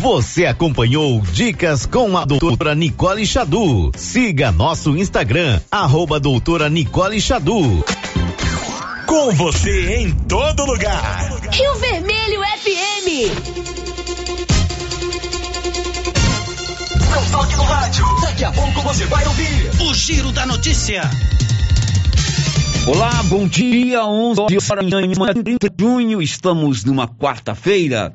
Você acompanhou Dicas com a doutora Nicole Xadu. Siga nosso Instagram, arroba doutora Nicole Xadu. Com você em todo lugar. Rio Vermelho FM. Não toque no rádio. Daqui a pouco você vai ouvir o Giro da Notícia. Olá, bom dia. 11 horas de junho. Estamos numa quarta-feira.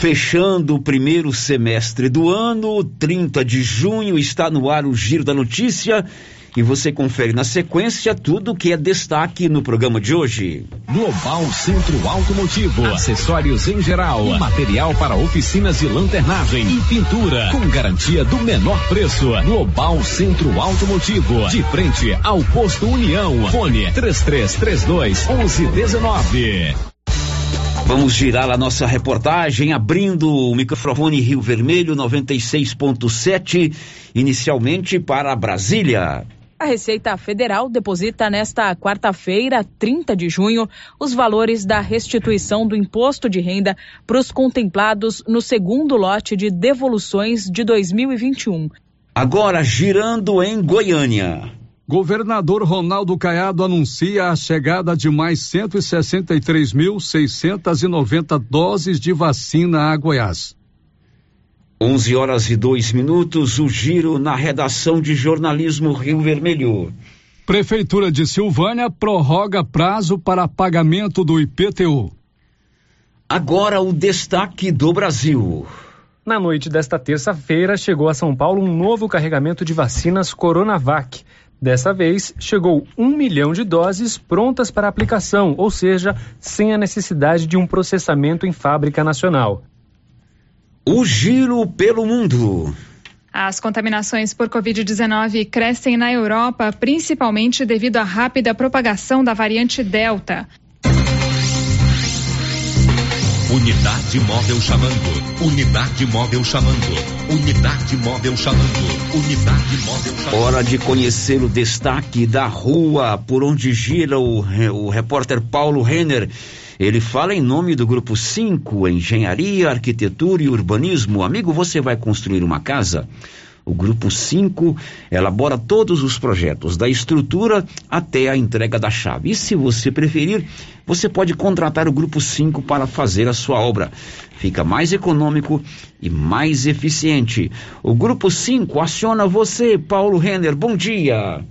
Fechando o primeiro semestre do ano, 30 de junho, está no ar o Giro da Notícia e você confere na sequência tudo que é destaque no programa de hoje. Global Centro Automotivo, acessórios em geral, material para oficinas de lanternagem e pintura, com garantia do menor preço. Global Centro Automotivo, de frente ao posto União. Fone 3332 1119. Vamos girar a nossa reportagem abrindo o microfone Rio Vermelho 96.7, inicialmente para Brasília. A Receita Federal deposita nesta quarta-feira, 30 de junho, os valores da restituição do imposto de renda para os contemplados no segundo lote de devoluções de 2021. Agora, girando em Goiânia. Governador Ronaldo Caiado anuncia a chegada de mais 163.690 doses de vacina a Goiás. 11 horas e dois minutos, o giro na redação de jornalismo Rio Vermelho. Prefeitura de Silvânia prorroga prazo para pagamento do IPTU. Agora o destaque do Brasil. Na noite desta terça-feira, chegou a São Paulo um novo carregamento de vacinas Coronavac. Dessa vez, chegou um milhão de doses prontas para aplicação, ou seja, sem a necessidade de um processamento em fábrica nacional. O giro pelo mundo. As contaminações por Covid-19 crescem na Europa, principalmente devido à rápida propagação da variante Delta. Unidade móvel chamando. Unidade móvel chamando. Unidade móvel chamando. Unidade móvel chamando. Hora de conhecer o destaque da rua por onde gira o, o repórter Paulo Renner. Ele fala em nome do grupo 5, Engenharia, Arquitetura e Urbanismo. Amigo, você vai construir uma casa? O grupo 5 elabora todos os projetos, da estrutura até a entrega da chave. E se você preferir, você pode contratar o grupo 5 para fazer a sua obra. Fica mais econômico e mais eficiente. O grupo 5 aciona você, Paulo Renner. Bom dia.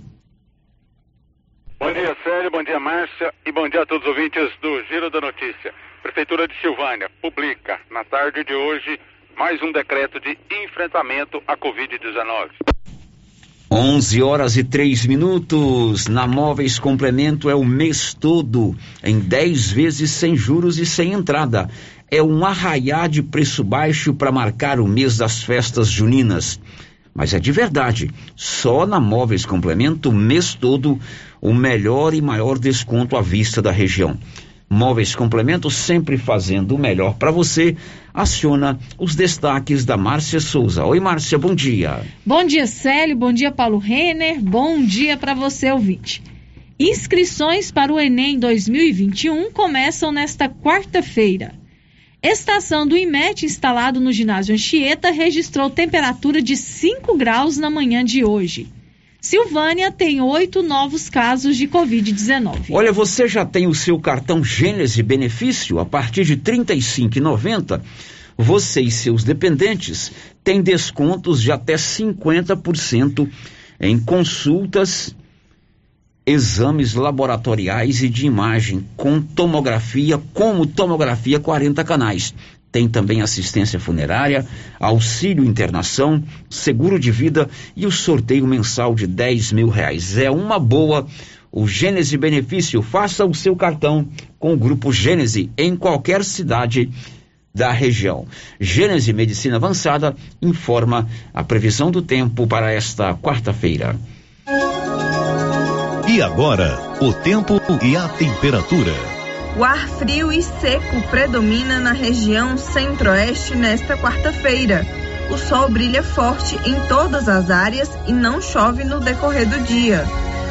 Bom dia, Célio, bom dia, Márcia, e bom dia a todos os ouvintes do Giro da Notícia. Prefeitura de Silvânia publica, na tarde de hoje, mais um decreto de enfrentamento à Covid-19. 11 horas e 3 minutos. Na Móveis Complemento é o mês todo, em 10 vezes sem juros e sem entrada. É um arraiá de preço baixo para marcar o mês das festas juninas. Mas é de verdade. Só na Móveis Complemento, o mês todo, o melhor e maior desconto à vista da região. Móveis Complemento sempre fazendo o melhor para você. Aciona os destaques da Márcia Souza. Oi, Márcia, bom dia. Bom dia, Célio. Bom dia, Paulo Renner. Bom dia para você, ouvinte. Inscrições para o Enem 2021 começam nesta quarta-feira. Estação do IMET instalado no ginásio Anchieta registrou temperatura de 5 graus na manhã de hoje. Silvânia tem oito novos casos de Covid-19. Olha, você já tem o seu cartão Gênese Benefício a partir de R$ 35,90. Você e seus dependentes têm descontos de até 50% em consultas exames laboratoriais e de imagem com tomografia, como tomografia 40 canais. Tem também assistência funerária, auxílio internação, seguro de vida e o sorteio mensal de 10 mil reais. É uma boa. O Gênese Benefício, faça o seu cartão com o Grupo Gênese em qualquer cidade da região. Gênese Medicina Avançada informa a previsão do tempo para esta quarta-feira. E agora, o tempo e a temperatura. O ar frio e seco predomina na região centro-oeste nesta quarta-feira. O sol brilha forte em todas as áreas e não chove no decorrer do dia.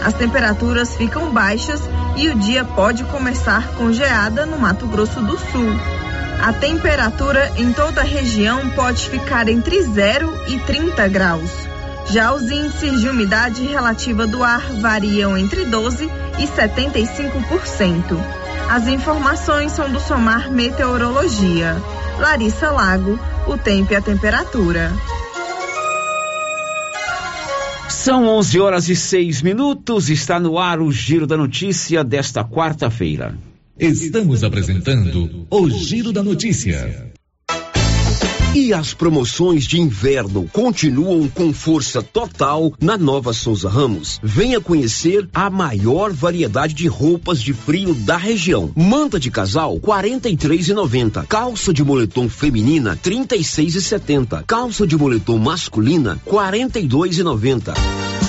As temperaturas ficam baixas e o dia pode começar com geada no Mato Grosso do Sul. A temperatura em toda a região pode ficar entre 0 e 30 graus. Já os índices de umidade relativa do ar variam entre 12 e 75%. As informações são do Somar Meteorologia. Larissa Lago, o tempo e a temperatura. São 11 horas e 6 minutos. Está no ar o Giro da Notícia desta quarta-feira. Estamos apresentando o Giro da Notícia. E as promoções de inverno continuam com força total na Nova Souza Ramos. Venha conhecer a maior variedade de roupas de frio da região. Manta de casal, R$ 43,90. Calça de moletom feminina, R$ 36,70. Calça de moletom masculina, R$ 42,90.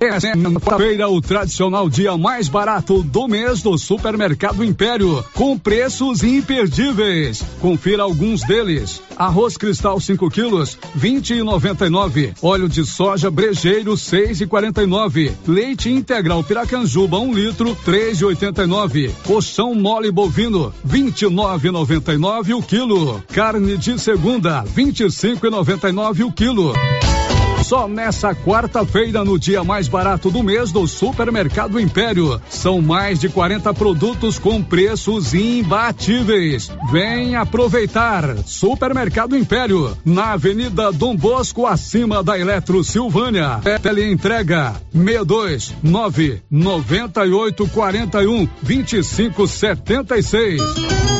É feira o tradicional dia mais barato do mês do Supermercado Império, com preços imperdíveis. Confira alguns deles. Arroz cristal 5 quilos, 20,99. Óleo de soja brejeiro 6,49. Leite integral Piracanjuba 1 um litro 3,89. Colchão mole bovino 29,99 o quilo. Carne de segunda 25,99 o quilo. Só nessa quarta-feira, no dia mais barato do mês do Supermercado Império. São mais de 40 produtos com preços imbatíveis. Vem aproveitar. Supermercado Império, na Avenida Dom Bosco, acima da Eletro Silvânia. Tele entrega 62 9 98 41 25 76.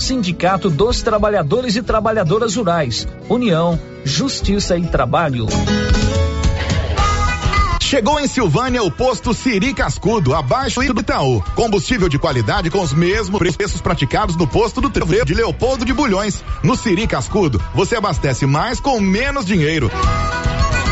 Sindicato dos Trabalhadores e Trabalhadoras Rurais. União, Justiça e Trabalho. Chegou em Silvânia o posto Siri Cascudo, abaixo do Itaú. Combustível de qualidade com os mesmos preços praticados no posto do Trevo de Leopoldo de Bulhões. No Siri Cascudo, você abastece mais com menos dinheiro.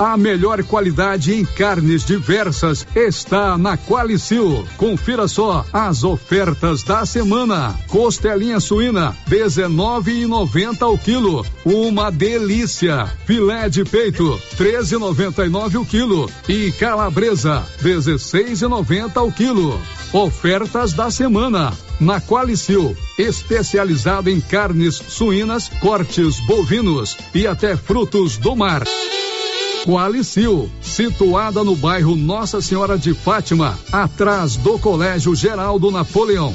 A melhor qualidade em carnes diversas está na Qualicil. Confira só as ofertas da semana. Costelinha suína, 19,90 o quilo. Uma delícia. Filé de peito, 13,99 o quilo. E calabresa, 16,90 o quilo. Ofertas da semana. Na Qualicil, especializada em carnes suínas, cortes bovinos e até frutos do mar. Qualicil, situada no bairro Nossa Senhora de Fátima, atrás do Colégio Geraldo Napoleão.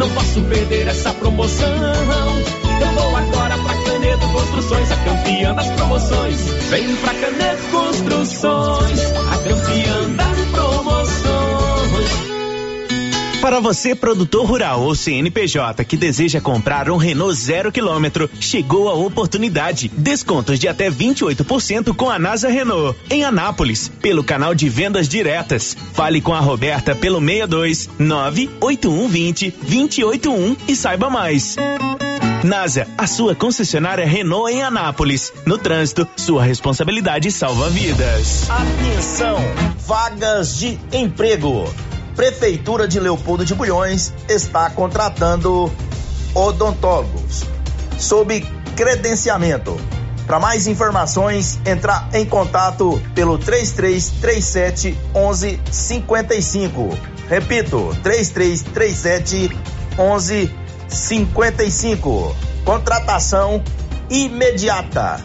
não posso perder essa promoção. Eu vou agora pra Canedo Construções, a campeã das promoções. Vem pra Canedo Construções, a campeã Para você, produtor rural ou CNPJ que deseja comprar um Renault zero quilômetro, chegou a oportunidade. Descontos de até 28% com a NASA Renault. Em Anápolis, pelo canal de vendas diretas. Fale com a Roberta pelo 62 98120 281 e saiba mais. NASA, a sua concessionária Renault em Anápolis. No trânsito, sua responsabilidade salva vidas. Atenção! Vagas de emprego. Prefeitura de Leopoldo de Bulhões está contratando odontólogos sob credenciamento. Para mais informações, entrar em contato pelo 3337 1155. Repito, 3337 1155. Contratação imediata.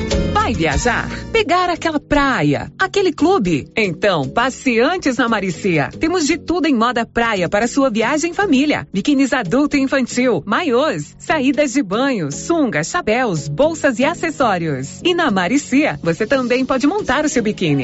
Vai viajar? Pegar aquela praia? Aquele clube? Então, passe antes na Maricia. Temos de tudo em moda praia para sua viagem em família. Biquínis adulto e infantil, maiôs, saídas de banho, sungas, chapéus, bolsas e acessórios. E na Maricia, você também pode montar o seu biquíni.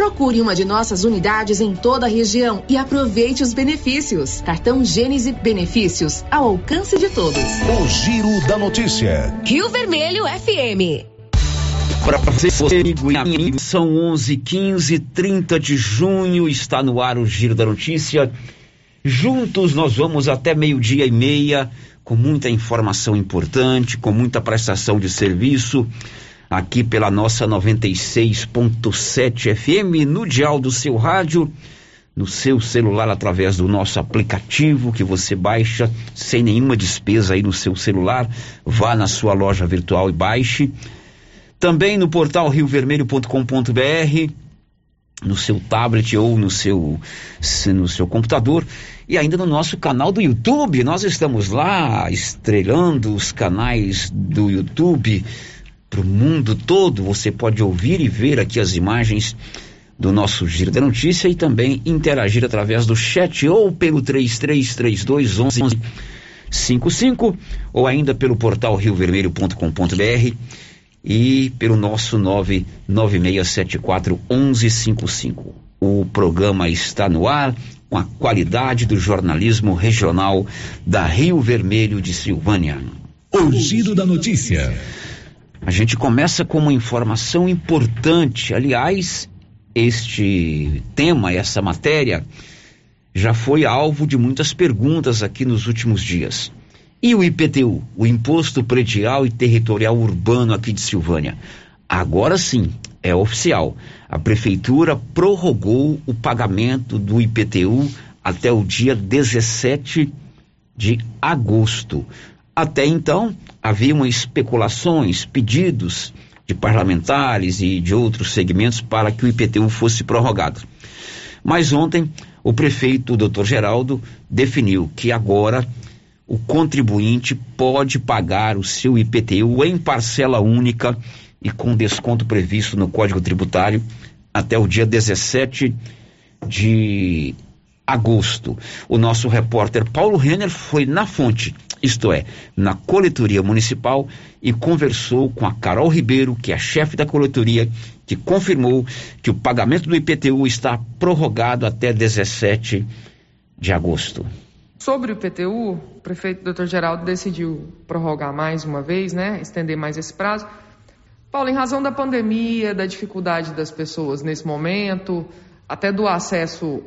Procure uma de nossas unidades em toda a região e aproveite os benefícios. Cartão Gênese Benefícios, ao alcance de todos. O Giro da Notícia. Rio Vermelho FM. Para você, amigo e amigo, são 11 15 30 de junho, está no ar o Giro da Notícia. Juntos nós vamos até meio-dia e meia, com muita informação importante, com muita prestação de serviço, aqui pela nossa 96.7 FM, no dial do seu rádio, no seu celular, através do nosso aplicativo que você baixa sem nenhuma despesa aí no seu celular. Vá na sua loja virtual e baixe também no portal riovermelho.com.br, no seu tablet ou no seu, no seu computador e ainda no nosso canal do YouTube. Nós estamos lá estrelando os canais do YouTube para o mundo todo. Você pode ouvir e ver aqui as imagens do nosso Giro da Notícia e também interagir através do chat ou pelo 33321155 ou ainda pelo portal riovermelho.com.br e pelo nosso 996741155. O programa está no ar com a qualidade do jornalismo regional da Rio Vermelho de Silvânia. O giro da notícia. A gente começa com uma informação importante. Aliás, este tema, essa matéria, já foi alvo de muitas perguntas aqui nos últimos dias. E o IPTU, o Imposto Predial e Territorial Urbano aqui de Silvânia? Agora sim, é oficial. A Prefeitura prorrogou o pagamento do IPTU até o dia 17 de agosto. Até então, haviam especulações, pedidos de parlamentares e de outros segmentos para que o IPTU fosse prorrogado. Mas ontem, o prefeito, o doutor Geraldo, definiu que agora o contribuinte pode pagar o seu IPTU em parcela única e com desconto previsto no Código Tributário até o dia 17 de agosto. O nosso repórter Paulo Renner foi na fonte, isto é, na coletoria municipal, e conversou com a Carol Ribeiro, que é chefe da coletoria, que confirmou que o pagamento do IPTU está prorrogado até 17 de agosto. Sobre o IPTU, o prefeito Dr. Geraldo decidiu prorrogar mais uma vez, né, estender mais esse prazo. Paulo, em razão da pandemia, da dificuldade das pessoas nesse momento, até do acesso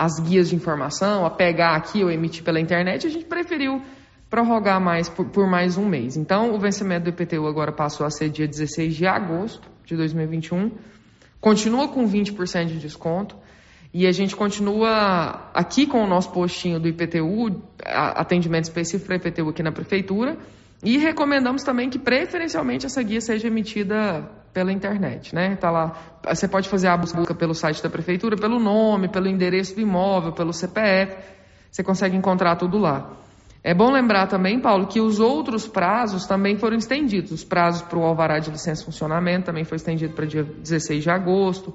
às guias de informação, a pegar aqui ou emitir pela internet, a gente preferiu prorrogar mais por, por, mais um mês. Então, o vencimento do IPTU agora passou a ser dia 16 de agosto de 2021. Continua com 20% de desconto. E a gente continua aqui com o nosso postinho do IPTU, atendimento específico para IPTU aqui na prefeitura, e recomendamos também que preferencialmente essa guia seja emitida pela internet, né? Tá lá, você pode fazer a busca pelo site da prefeitura, pelo nome, pelo endereço do imóvel, pelo CPF, você consegue encontrar tudo lá. É bom lembrar também, Paulo, que os outros prazos também foram estendidos. Os prazos para o alvará de licença de funcionamento também foi estendido para dia 16 de agosto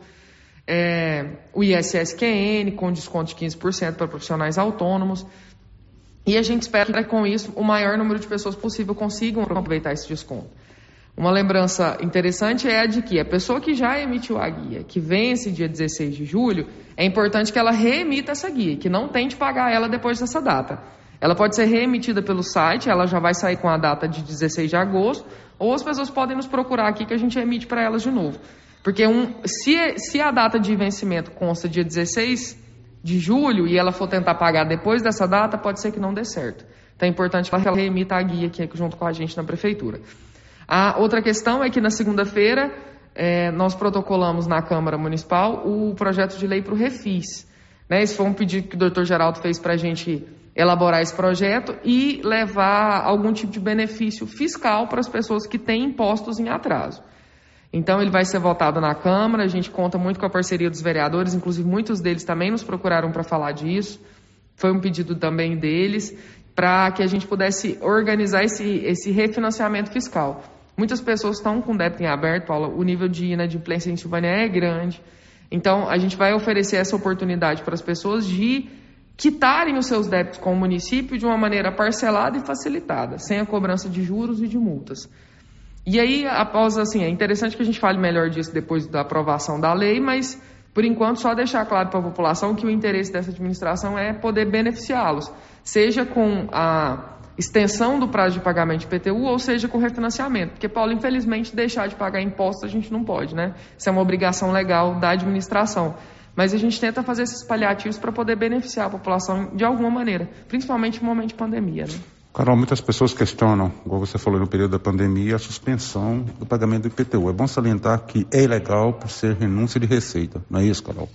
é, o ISSQN com desconto de 15% para profissionais autônomos. E a gente espera que com isso o maior número de pessoas possível consigam aproveitar esse desconto. Uma lembrança interessante é a de que a pessoa que já emitiu a guia, que vence dia 16 de julho, é importante que ela reemita essa guia, que não tente pagar ela depois dessa data. Ela pode ser reemitida pelo site, ela já vai sair com a data de 16 de agosto, ou as pessoas podem nos procurar aqui que a gente emite para elas de novo. Porque um, se, se a data de vencimento consta dia 16 de julho e ela for tentar pagar depois dessa data, pode ser que não dê certo. Então é importante que ela remita a guia aqui junto com a gente na prefeitura. A outra questão é que na segunda-feira é, nós protocolamos na Câmara Municipal o projeto de lei para o Refis. Né? Esse foi um pedido que o doutor Geraldo fez para a gente elaborar esse projeto e levar algum tipo de benefício fiscal para as pessoas que têm impostos em atraso. Então ele vai ser votado na Câmara, a gente conta muito com a parceria dos vereadores, inclusive muitos deles também nos procuraram para falar disso. Foi um pedido também deles para que a gente pudesse organizar esse, esse refinanciamento fiscal. Muitas pessoas estão com débito em aberto, Paula, o nível de inadimplência em Silvânia é grande. Então, a gente vai oferecer essa oportunidade para as pessoas de quitarem os seus débitos com o município de uma maneira parcelada e facilitada, sem a cobrança de juros e de multas. E aí, após, assim, é interessante que a gente fale melhor disso depois da aprovação da lei, mas, por enquanto, só deixar claro para a população que o interesse dessa administração é poder beneficiá-los, seja com a extensão do prazo de pagamento de PTU ou seja com refinanciamento. Porque, Paulo, infelizmente, deixar de pagar impostos a gente não pode, né? Isso é uma obrigação legal da administração. Mas a gente tenta fazer esses paliativos para poder beneficiar a população de alguma maneira, principalmente no momento de pandemia, né? Carol, muitas pessoas questionam, como você falou no período da pandemia, a suspensão do pagamento do IPTU. É bom salientar que é ilegal por ser renúncia de receita, não é isso, Carol?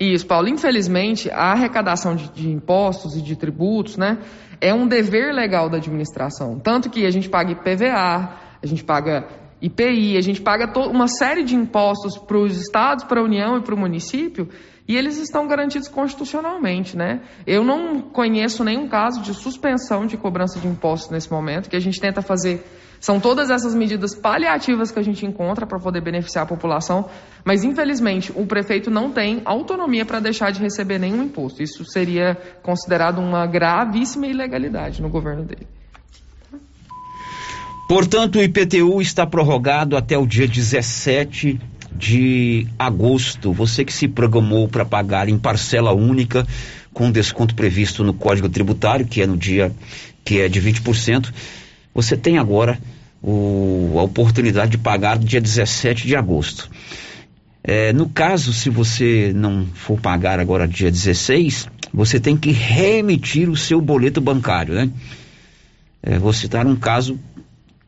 Isso, Paulo. Infelizmente, a arrecadação de, de, impostos e de tributos, né, é um dever legal da administração. Tanto que a gente paga IPVA, a gente paga IPI, a gente paga uma série de impostos para os estados, para a União e para o município e eles estão garantidos constitucionalmente, né? Eu não conheço nenhum caso de suspensão de cobrança de impostos nesse momento, que a gente tenta fazer. São todas essas medidas paliativas que a gente encontra para poder beneficiar a população, mas infelizmente o prefeito não tem autonomia para deixar de receber nenhum imposto. Isso seria considerado uma gravíssima ilegalidade no governo dele. Portanto, o IPTU está prorrogado até o dia 17 de agosto. Você que se programou para pagar em parcela única, com desconto previsto no Código Tributário, que é no dia que é de 20%, você tem agora o, a oportunidade de pagar dia 17 de agosto. É, no caso, se você não for pagar agora dia 16, você tem que remitir o seu boleto bancário, né? É, vou citar um caso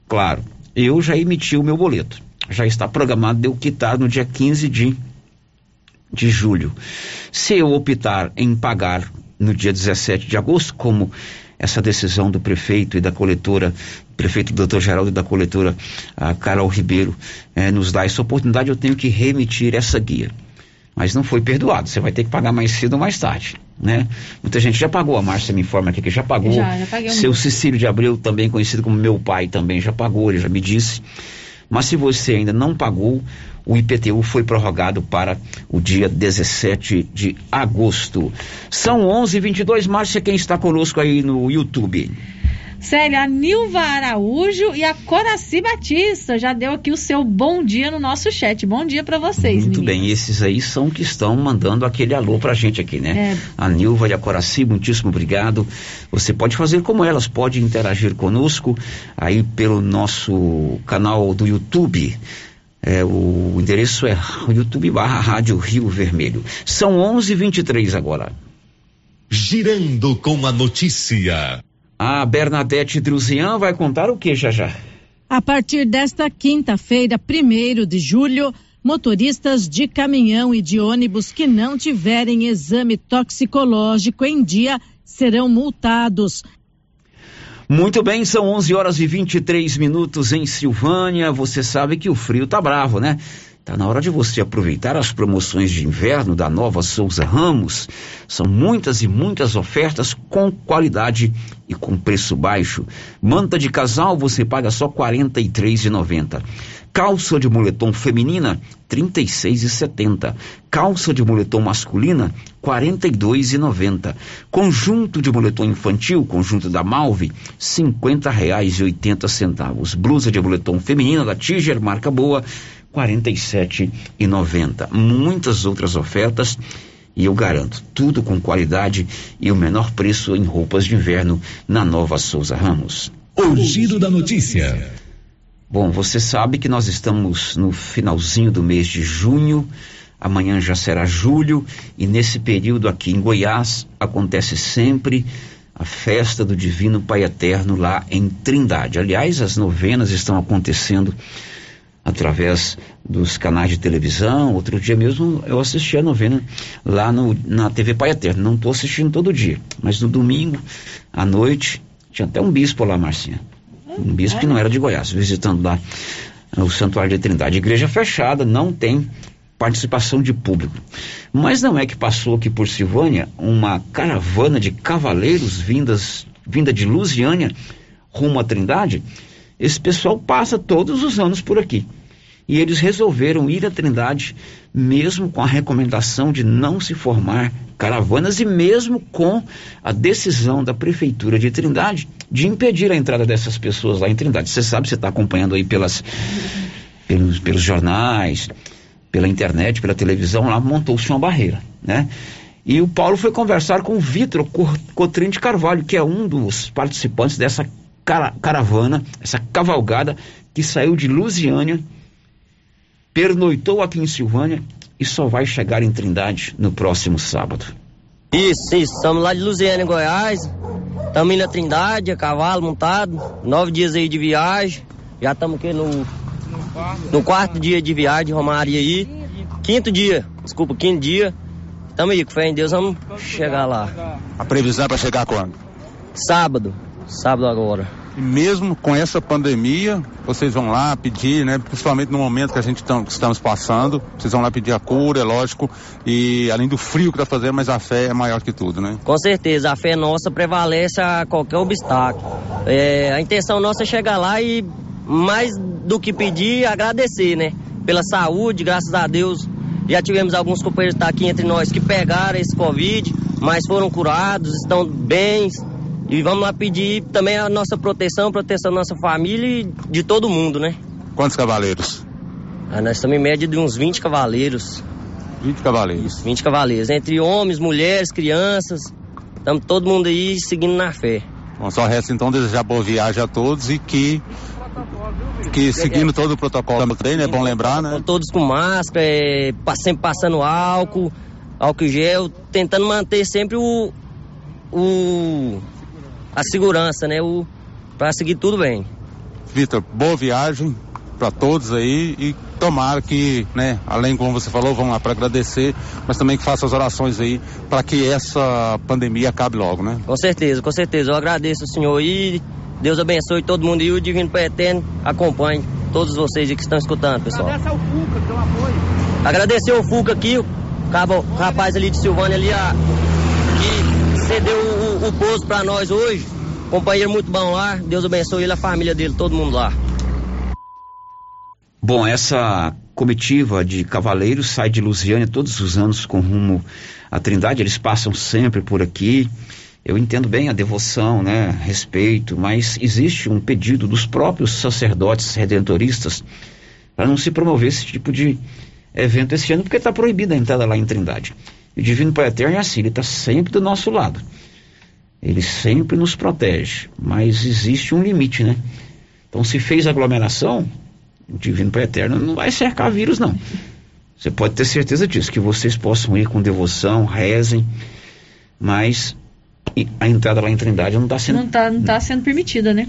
claro. Eu já emiti o meu boleto já está programado de eu quitar no dia 15 de, de julho. Se eu optar em pagar no dia 17 de agosto, como essa decisão do prefeito e da coletora, prefeito doutor Geraldo e da coletora a Carol Ribeiro, eh, nos dá essa oportunidade, eu tenho que remitir essa guia. Mas não foi perdoado, você vai ter que pagar mais cedo ou mais tarde. Né? Muita gente já pagou, a Márcia me informa aqui que já pagou. Já, já paguei Seu Cecílio de Abreu, também conhecido como meu pai, também já pagou, ele já me disse. Mas se você ainda não pagou, o IPTU foi prorrogado para o dia 17 de agosto. São 11:22. Márcia, quem está conosco aí no YouTube? Célia, a Nilva Araújo e a Coraci Batista já deu aqui o seu bom dia no nosso chat. Bom dia para vocês, Muito meninas. bem, esses aí são que estão mandando aquele alô pra gente aqui, né? É. A Nilva e a Coraci, muitíssimo obrigado. Você pode fazer como elas, pode interagir conosco aí pelo nosso canal do YouTube. É, o endereço é YouTube barra Rádio Rio Vermelho. São 11:23 agora. Girando com a notícia. A Bernadette Druzian vai contar o que já já? A partir desta quinta-feira, primeiro de julho, motoristas de caminhão e de ônibus que não tiverem exame toxicológico em dia serão multados. Muito bem, são 11 horas e 23 minutos em Silvânia. Você sabe que o frio tá bravo, né? Está na hora de você aproveitar as promoções de inverno da Nova Souza Ramos. São muitas e muitas ofertas com qualidade e com preço baixo. Manta de casal você paga só R$ 43,90. Calça de moletom feminina, R$ 36,70. Calça de moletom masculina, R$ 42,90. Conjunto de moletom infantil, conjunto da Malve, R$ 50,80. Blusa de moletom feminina da Tiger, marca boa, 47,90. Muitas outras ofertas e eu garanto, tudo com qualidade e o menor preço em roupas de inverno na Nova Souza Ramos. O giro da notícia. Bom, você sabe que nós estamos no finalzinho do mês de junho, amanhã já será julho, e nesse período aqui em Goiás acontece sempre a festa do Divino Pai Eterno lá em Trindade. Aliás, as novenas estão acontecendo através dos canais de televisão. Outro dia mesmo eu assisti a novena lá no, na TV Pai Eterno. Não estou assistindo todo dia, mas no domingo, à noite, tinha até um bispo lá, Marcinha. Um bispo que não era de Goiás, visitando lá o Santuário de Trindade. Igreja fechada, não tem participação de público. Mas não é que passou aqui por Silvânia uma caravana de cavaleiros vindas, vinda de Lusiânia rumo à Trindade? Esse pessoal passa todos os anos por aqui. E eles resolveram ir à Trindade, mesmo com a recomendação de não se formar caravanas e mesmo com a decisão da Prefeitura de Trindade de impedir a entrada dessas pessoas lá em Trindade. Você sabe, você está acompanhando aí pelas, pelos, pelos jornais, pela internet, pela televisão, lá montou-se uma barreira, né? E o Paulo foi conversar com o Vitor Cotrim de Carvalho, que é um dos participantes dessa cara, caravana, essa cavalgada que saiu de Lusiânia, pernoitou aqui em Silvânia e só vai chegar em Trindade no próximo sábado. Isso, isso. Estamos lá de Lusiânia, Goiás. Estamos indo a Trindade, a cavalo montado. Nove dias aí de viagem. Já estamos aqui no, no quarto dia de viagem de Romaria aí. Quinto dia, desculpa, quinto dia. Tamo aí, com fé em Deus, vamos chegar lá. A previsão é para chegar quando? Sábado. Sábado agora. Mesmo com essa pandemia, vocês vão lá pedir, né? Principalmente no momento que a gente tam, estamos passando, vocês vão lá pedir a cura, é lógico, e além do frio que está fazendo, mas a fé é maior que tudo, né? Com certeza, a fé nossa prevalece a qualquer obstáculo. É, a intenção nossa é chegar lá e mais do que pedir, agradecer, né? Pela saúde, graças a Deus, já tivemos alguns companheiros que estão aqui entre nós que pegaram esse Covid, mas foram curados, estão bem. E vamos lá pedir também a nossa proteção, proteção da nossa família e de todo mundo, né? Quantos cavaleiros? Ah, nós estamos em média de uns 20 cavaleiros. 20 cavaleiros? Isso, 20 cavaleiros. Entre homens, mulheres, crianças. Estamos todo mundo aí seguindo na fé. Bom, só resta então desejar boa viagem a todos e que que seguindo todo o protocolo também, né? É bom lembrar, né? Todos com máscara, é, sempre passando álcool, álcool gel, tentando manter sempre o, o a segurança, né? O para seguir tudo bem. Vitor, boa viagem para todos aí e tomara que, né, além como você falou, vamos lá para agradecer, mas também que faça as orações aí para que essa pandemia acabe logo, né? Com certeza, com certeza. Eu agradeço o senhor e Deus abençoe todo mundo e o Divino Pai Eterno acompanhe todos vocês que estão escutando, pessoal. Agradecer ao Fuca, que deu apoio. Agradecer ao Fuca aqui, o, cabo, o rapaz ali de Silvânia ali, a, que cedeu o, o para nós hoje. Companheiro muito bom lá, Deus abençoe ele, a família dele, todo mundo lá. Bom, essa comitiva de cavaleiros sai de Lusiânia todos os anos com rumo à Trindade, eles passam sempre por aqui. Eu entendo bem a devoção, né, respeito, mas existe um pedido dos próprios sacerdotes redentoristas para não se promover esse tipo de evento esse ano, porque está proibida a entrada lá em Trindade. O Divino Pai Eterno é assim, ele está sempre do nosso lado. Ele sempre nos protege, mas existe um limite, né? Então, se fez aglomeração, o Divino Pai Eterno não vai cercar vírus, não. Você pode ter certeza disso, que vocês possam ir com devoção, rezem, mas a entrada lá em Trindade não está sendo. Não está não tá sendo permitida, né?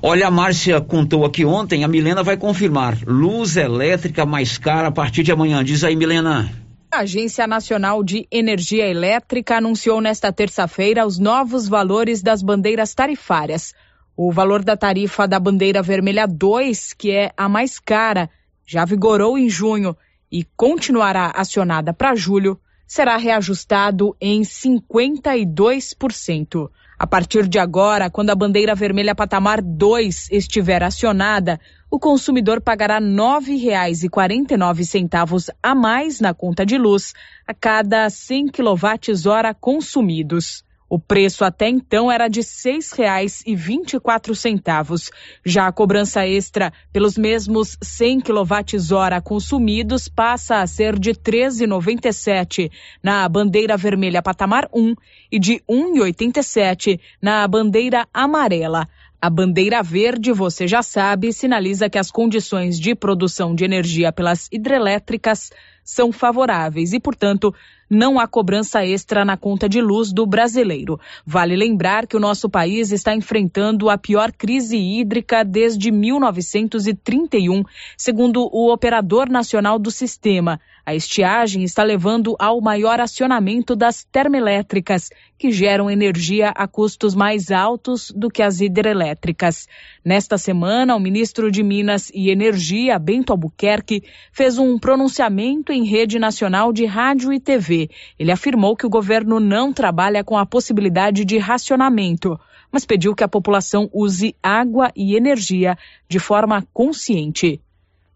Olha, a Márcia contou aqui ontem, a Milena vai confirmar. Luz elétrica mais cara a partir de amanhã. Diz aí, Milena. A Agência Nacional de Energia Elétrica anunciou nesta terça-feira os novos valores das bandeiras tarifárias. O valor da tarifa da bandeira vermelha 2, que é a mais cara, já vigorou em junho e continuará acionada para julho, será reajustado em 52%. A partir de agora, quando a bandeira vermelha patamar 2 estiver acionada, o consumidor pagará R$ 9,49 a mais na conta de luz a cada 100 kWh consumidos. O preço até então era de R$ 6,24. Já a cobrança extra pelos mesmos 100 kWh consumidos passa a ser de R$ 13,97 na bandeira vermelha patamar 1 e de R$ 1,87 na bandeira amarela. A bandeira verde, você já sabe, sinaliza que as condições de produção de energia pelas hidrelétricas são favoráveis e, portanto, não há cobrança extra na conta de luz do brasileiro. Vale lembrar que o nosso país está enfrentando a pior crise hídrica desde 1931, segundo o operador nacional do sistema. A estiagem está levando ao maior acionamento das termoelétricas, que geram energia a custos mais altos do que as hidrelétricas. Nesta semana, o ministro de Minas e Energia, Bento Albuquerque, fez um pronunciamento em rede nacional de rádio e TV. Ele afirmou que o governo não trabalha com a possibilidade de racionamento, mas pediu que a população use água e energia de forma consciente.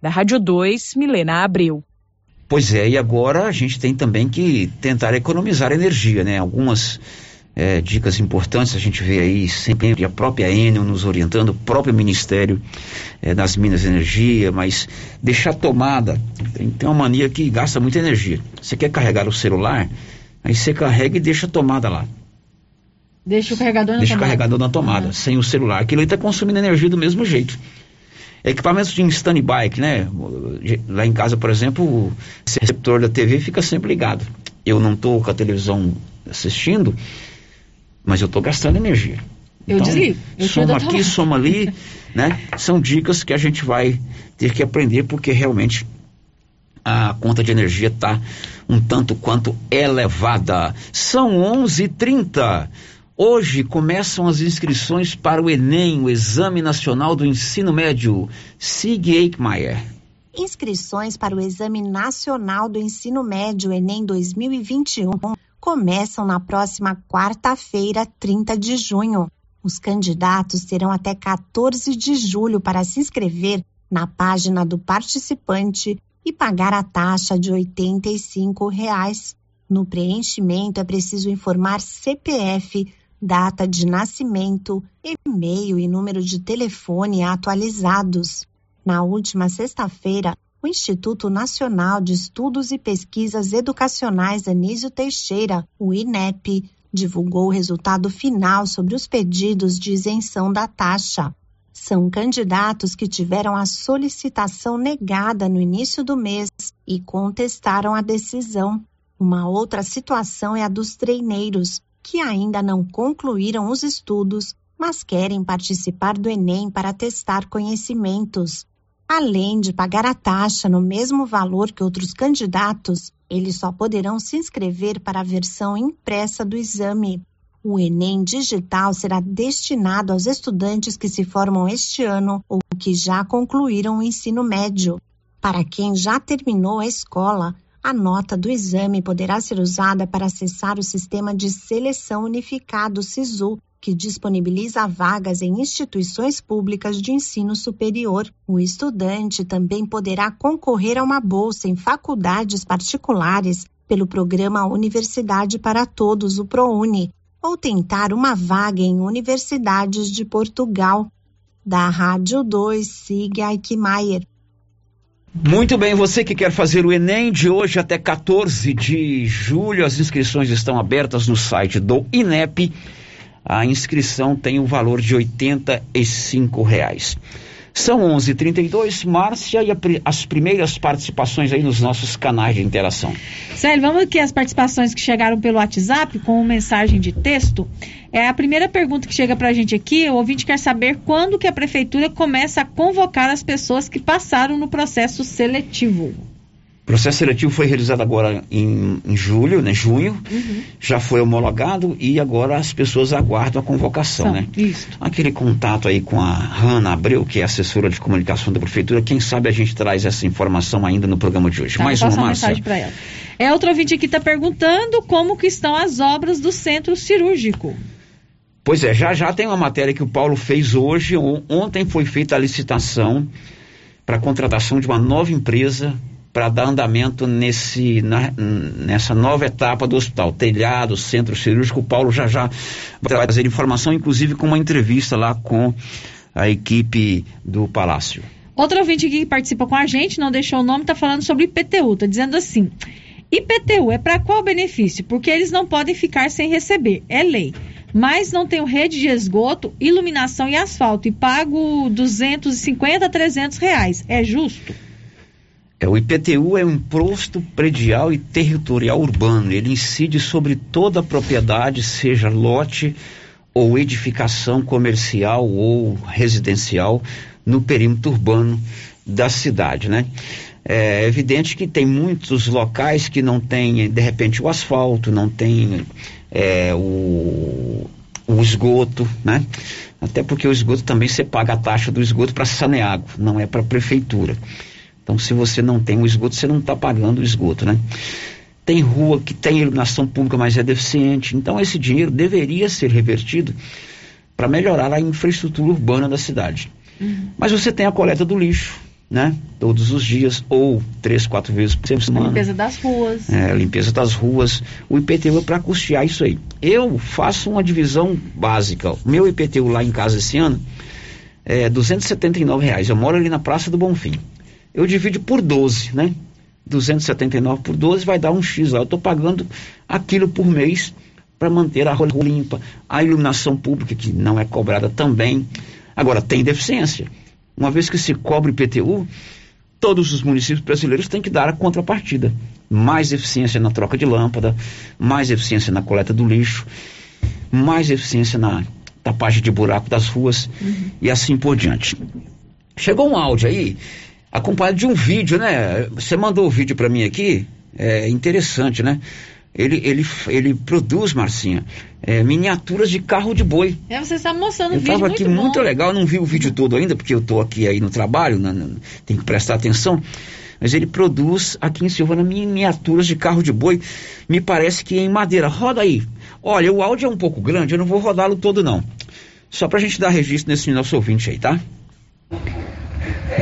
Da Rádio 2, Milena Abreu. Pois é, e agora a gente tem também que tentar economizar energia, né? Algumas é, dicas importantes a gente vê aí sempre a própria Enel nos orientando, o próprio Ministério é, das Minas de Energia, mas deixar tomada, tem, tem uma mania que gasta muita energia. Você quer carregar o celular, aí você carrega e deixa a tomada lá. Deixa o carregador na deixa tomada. o carregador na tomada, Ah. sem o celular. Aquilo aí está consumindo energia do mesmo jeito. Equipamentos de stand-by, né? Lá em casa, por exemplo, o receptor da TV fica sempre ligado. Eu não estou com a televisão assistindo, mas eu estou gastando energia. Eu desligo. Eu soma aqui, tomada. soma ali, né? São dicas que a gente vai ter que aprender porque realmente a conta de energia está um tanto quanto elevada. São 11:30. Hoje começam as inscrições para o Enem, o Exame Nacional do Ensino Médio. Sig Eichmeier. Inscrições para o Exame Nacional do Ensino Médio Enem 2021 começam na próxima quarta-feira, 30 de junho. Os candidatos terão até 14 de julho para se inscrever na página do participante e pagar a taxa de 85 reais. No preenchimento é preciso informar CPF, data de nascimento, e-mail e número de telefone atualizados. Na última sexta-feira, o Instituto Nacional de Estudos e Pesquisas Educacionais Anísio Teixeira, o INEP, divulgou o resultado final sobre os pedidos de isenção da taxa. São candidatos que tiveram a solicitação negada no início do mês e contestaram a decisão. Uma outra situação é a dos treineiros, que ainda não concluíram os estudos, mas querem participar do Enem para testar conhecimentos. Além de pagar a taxa no mesmo valor que outros candidatos, eles só poderão se inscrever para a versão impressa do exame. O Enem digital será destinado aos estudantes que se formam este ano ou que já concluíram o ensino médio. Para quem já terminou a escola, a nota do exame poderá ser usada para acessar o sistema de seleção unificado SISU, que disponibiliza vagas em instituições públicas de ensino superior. O estudante também poderá concorrer a uma bolsa em faculdades particulares pelo programa Universidade para Todos, o ProUni, ou tentar uma vaga em universidades de Portugal. Da Rádio 2, siga Eichmeier. Muito bem, você que quer fazer o Enem de hoje até 14 de julho, as inscrições estão abertas no site do INEP. A inscrição tem o valor de 85 reais. São 11:32, Márcia, e as primeiras participações aí nos nossos canais de interação. Célio, vamos aqui as participações que chegaram pelo WhatsApp com mensagem de texto. É a primeira pergunta que chega para a gente aqui. O ouvinte quer saber quando que a prefeitura começa a convocar as pessoas que passaram no processo seletivo. O processo seletivo foi realizado agora em, em julho, né, junho, uhum. já foi homologado e agora as pessoas aguardam a convocação, São, né? Isso. Aquele contato aí com a Hanna Abreu, que é assessora de comunicação da prefeitura, quem sabe a gente traz essa informação ainda no programa de hoje. Tá, Mais uma, Márcia. mensagem para ela. É outro ouvinte aqui está perguntando como que estão as obras do centro cirúrgico. Pois é, já já tem uma matéria que o Paulo fez hoje. Ontem foi feita a licitação para a contratação de uma nova empresa para dar andamento nesse, na, nessa nova etapa do hospital. Telhado, centro cirúrgico. O Paulo já já vai trazer informação, inclusive com uma entrevista lá com a equipe do Palácio. Outro ouvinte que participa com a gente, não deixou o nome, está falando sobre IPTU. Está dizendo assim: IPTU é para qual benefício? Porque eles não podem ficar sem receber. É lei mas não tenho rede de esgoto, iluminação e asfalto e pago 250 a 300 reais. É justo? É, o IPTU é um imposto predial e territorial urbano. Ele incide sobre toda a propriedade, seja lote ou edificação comercial ou residencial no perímetro urbano da cidade, né? É evidente que tem muitos locais que não tem, de repente, o asfalto, não tem é, o, o, esgoto, né? Até porque o esgoto também você paga a taxa do esgoto para Saneago, não é para a prefeitura. Então, se você não tem o esgoto, você não está pagando o esgoto, né? Tem rua que tem iluminação pública, mas é deficiente. Então, esse dinheiro deveria ser revertido para melhorar a infraestrutura urbana da cidade. Uhum. Mas você tem a coleta do lixo, né? Todos os dias, ou três, quatro vezes por A semana. limpeza das ruas. É, limpeza das ruas, o IPTU é para custear isso aí. Eu faço uma divisão básica. O meu IPTU lá em casa esse ano é 279 reais. Eu moro ali na Praça do Bonfim. Eu divido por 12, né? 279 por 12 vai dar um X lá. Eu estou pagando aquilo por mês para manter a rua limpa, a iluminação pública que não é cobrada também. Agora, tem deficiência. Uma vez que se cobre IPTU, todos os municípios brasileiros têm que dar a contrapartida. Mais eficiência na troca de lâmpada, mais eficiência na coleta do lixo, mais eficiência na tapagem de buraco das ruas e assim por diante. Chegou um áudio aí, acompanhado de um vídeo, né? Você mandou o vídeo para mim aqui, é interessante, né? Ele, ele, ele produz, Marcinha, é, miniaturas de carro de boi. É, você está mostrando o Eu vídeo estava muito aqui bom. muito legal, eu não vi o vídeo todo ainda, porque eu estou aqui aí no trabalho, né, né, tem que prestar atenção. Mas ele produz aqui em Silvana miniaturas de carro de boi, me parece que em madeira. Roda aí. Olha, o áudio é um pouco grande, eu não vou rodá-lo todo não. Só pra gente dar registro nesse nosso ouvinte aí, tá?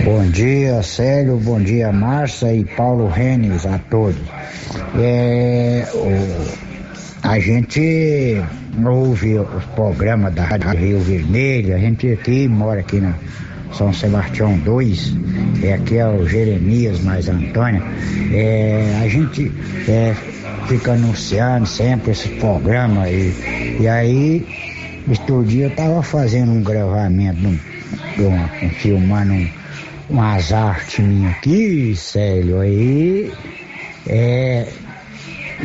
Bom dia, Célio, bom dia, Márcia e Paulo Renes, a todos. É, o- a gente ouve os programas da Rádio Rio Vermelho, a gente aqui mora aqui na São Sebastião 2, é, aqui é o Jeremias mais Antônia. É, a gente é, fica anunciando sempre esses programas e, e aí, outro dia eu tava fazendo um gravamento, um- uma- um- filmando um, umas artes minhas aqui, Célio, aí é,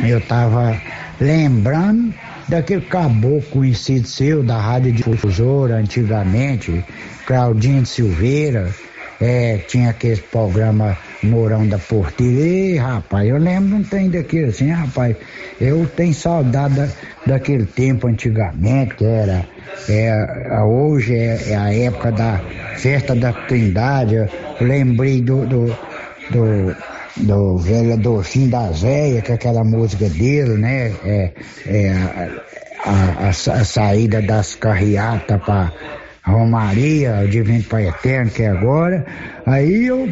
eu tava lembrando daquele caboclo conhecido seu da Rádio Difusora antigamente, Claudinho de Silveira, é, tinha aquele programa Mourão da Porteira. Ei, rapaz, eu lembro não tem daquele assim, rapaz. Eu tenho saudade da- daquele tempo antigamente, que era. É, hoje é, é a época da festa da Trindade. Eu lembrei do, do, do, do velho Adolfinho da Zéia, que é aquela música dele, né? É, é a, a- a saída das carreatas para Romaria, o Divino Pai Eterno, que é agora. Aí eu,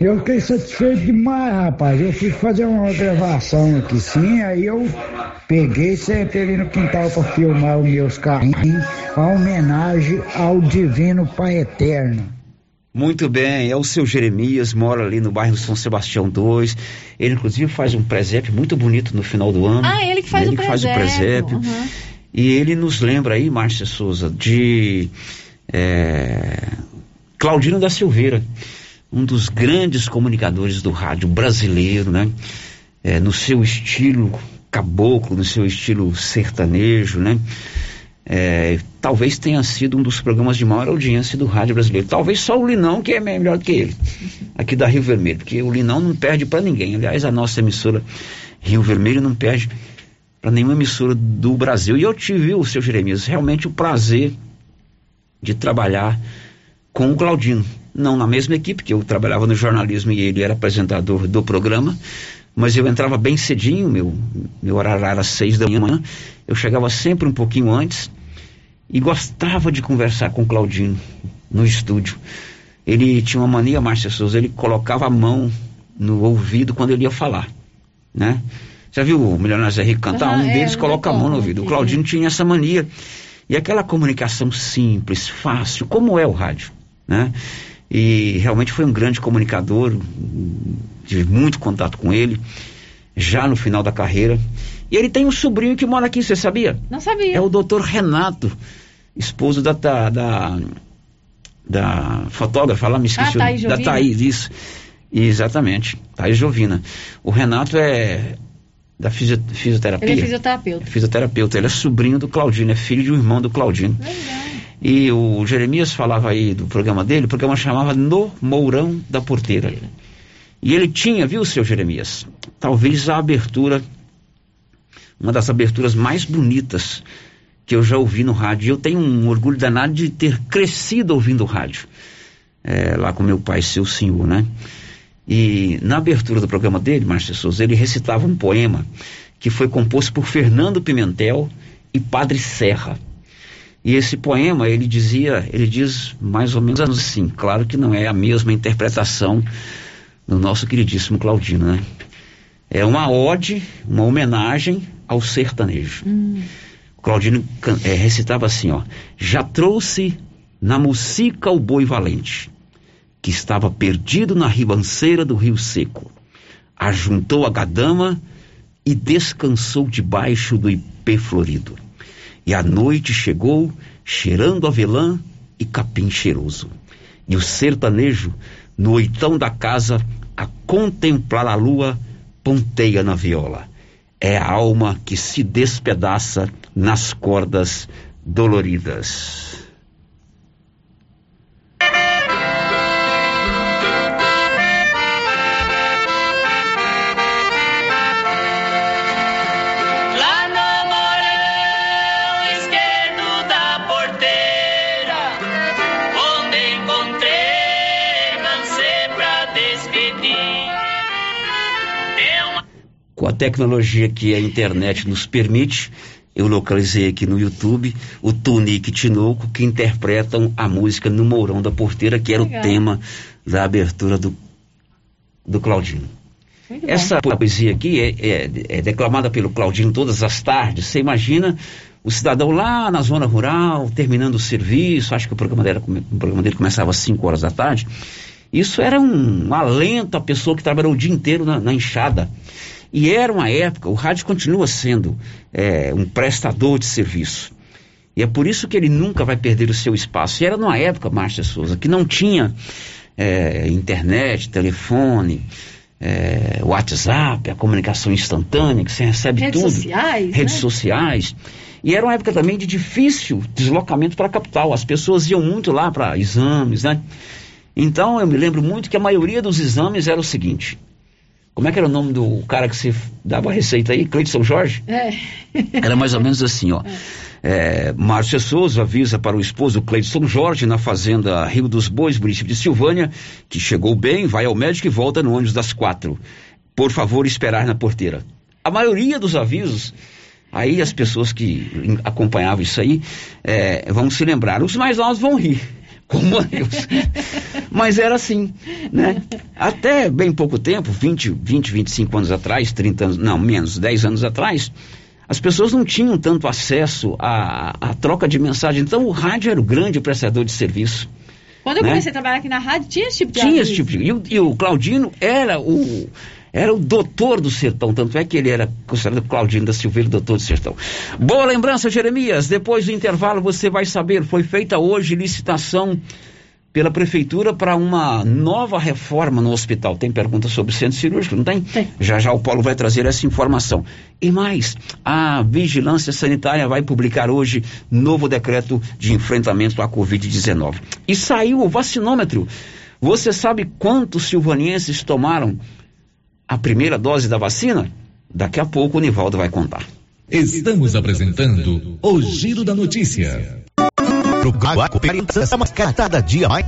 eu fiquei satisfeito demais, rapaz. Eu fui fazer uma gravação aqui sim, aí eu peguei e sentei ali no quintal para filmar os meus carrinhos, a homenagem ao Divino Pai Eterno. Muito bem, é o seu Jeremias, mora ali no bairro São Sebastião 2. Ele, inclusive, faz um presépio muito bonito no final do ano. Ah, ele que faz ele o que faz o presépio. presépio. Uhum. E ele nos lembra aí, Márcia Souza, de é, Claudino da Silveira, um dos grandes comunicadores do rádio brasileiro, né? É, no seu estilo caboclo, no seu estilo sertanejo, né? É, talvez tenha sido um dos programas de maior audiência do rádio brasileiro. Talvez só o Linão, que é melhor do que ele, aqui da Rio Vermelho, porque o Linão não perde para ninguém. Aliás, a nossa emissora Rio Vermelho não perde para nenhuma emissora do Brasil. E eu tive, o seu Jeremias, realmente o prazer de trabalhar com o Claudino. Não na mesma equipe, que eu trabalhava no jornalismo e ele era apresentador do programa, mas eu entrava bem cedinho, meu, meu horário era às seis da manhã, eu chegava sempre um pouquinho antes e gostava de conversar com o Claudino no estúdio. Ele tinha uma mania, Márcia Souza, ele colocava a mão no ouvido quando ele ia falar, né? Já viu o Milionário Zé Rico cantar? Aham, um é, deles eu coloca a mão no ouvido. O aqui. Claudino tinha essa mania. E aquela comunicação simples, fácil, como é o rádio, né? E realmente foi um grande comunicador, tive muito contato com ele, já no final da carreira. E ele tem um sobrinho que mora aqui, você sabia? Não sabia. É o doutor Renato, esposo da, da, da, da fotógrafa lá, me esqueci. Ah, Thaís da. Thaís, isso. Exatamente, Thaís Jovina. O Renato é da fisio- fisioterapia. Ele é fisioterapeuta. Fisioterapeuta, ele é sobrinho do Claudino, é filho de um irmão do Claudino. E o Jeremias falava aí do programa dele, o programa chamava No Mourão da Porteira. E ele tinha, viu, seu Jeremias? Talvez a abertura, uma das aberturas mais bonitas que eu já ouvi no rádio. E eu tenho um orgulho danado de ter crescido ouvindo rádio. É, lá com meu pai, seu senhor, né? E na abertura do programa dele, Márcio Souza, ele recitava um poema que foi composto por Fernando Pimentel e Padre Serra. E esse poema, ele dizia, ele diz mais ou menos assim, claro que não é a mesma interpretação do nosso queridíssimo Claudino, né? É uma ode, uma homenagem ao sertanejo. Hum. Claudino é, recitava assim, ó: Já trouxe na música o boi valente, que estava perdido na ribanceira do rio seco. Ajuntou a gadama e descansou debaixo do ipê florido. E a noite chegou, cheirando avelã e capim cheiroso. E o sertanejo, no oitão da casa, a contemplar a lua, ponteia na viola. É a alma que se despedaça nas cordas doloridas. Com a tecnologia que a internet nos permite, eu localizei aqui no YouTube o Tunique Tinoco que interpretam a música No Mourão da Porteira, que era Legal. o tema da abertura do, do. Muito bom. Essa poesia aqui é, é- é declamada pelo Claudino todas as tardes. Você imagina o cidadão lá na zona rural, terminando o serviço, acho que o programa dele, o programa dele começava às 5 horas da tarde. Isso era um alento à pessoa que trabalhou o dia inteiro na, na enxada. E era uma época, o rádio continua sendo é, um prestador de serviço. E é por isso que ele nunca vai perder o seu espaço. E era numa época, Márcia Souza, que não tinha é, internet, telefone, é, WhatsApp, a comunicação instantânea, que você recebe Redes tudo. sociais, Redes né? sociais. E era uma época também de difícil deslocamento para a capital. As pessoas iam muito lá para exames, né? Então eu me lembro muito que a maioria dos exames era o seguinte. Como é que era o nome do cara que você dava a receita aí? São Jorge? É. Era mais ou menos assim, ó. É, Márcia Souza avisa para o esposo Cleidson Jorge, na fazenda Rio dos Bois, município de Silvânia, que chegou bem, vai ao médico e volta no ônibus das quatro. Por favor, esperar na porteira. A maioria dos avisos, aí as pessoas que acompanhavam isso aí é, vão se lembrar. Os mais novos vão rir, como eu. Mas era assim, né? Até bem pouco tempo, 20, 20, 25 anos atrás, 30 anos, não, menos, 10 anos atrás, as pessoas não tinham tanto acesso à, à troca de mensagem. Então o rádio era o grande prestador de serviço. Quando eu né? comecei a trabalhar aqui na rádio, tinha esse tipo de Tinha aviso. esse tipo de. E o, e o Claudino era o. Era o doutor do sertão, tanto é que ele era considerado Claudino da Silveira, doutor do sertão. Boa lembrança, Jeremias. Depois do intervalo você vai saber. Foi feita hoje licitação pela prefeitura para uma nova reforma no hospital. Tem pergunta sobre centro cirúrgico, não tem? Tem. Já já o Paulo vai trazer essa informação. E mais, a Vigilância Sanitária vai publicar hoje novo decreto de enfrentamento à Covid-19. E saiu o vacinômetro. Você sabe quantos silvanienses tomaram a primeira dose da vacina? Daqui a pouco o Nivaldo vai contar. Estamos apresentando o Giro da Notícia. Cada dia mais.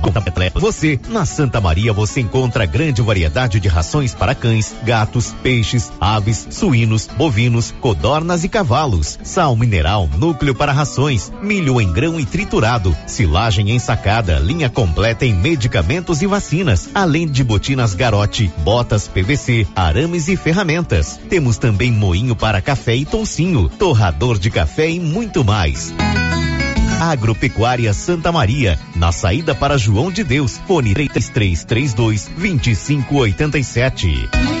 Você, na Santa Maria, você encontra grande variedade de rações para cães, gatos, peixes, aves, suínos, bovinos, codornas e cavalos. Sal mineral, núcleo para rações, milho em grão e triturado, silagem ensacada, linha completa em medicamentos e vacinas, além de botinas garote, botas PVC, arames e ferramentas. Temos também moinho para café e toucinho, torrador de café e muito mais. Agropecuária Santa Maria, na saída para João de Deus, fone 3332 2587.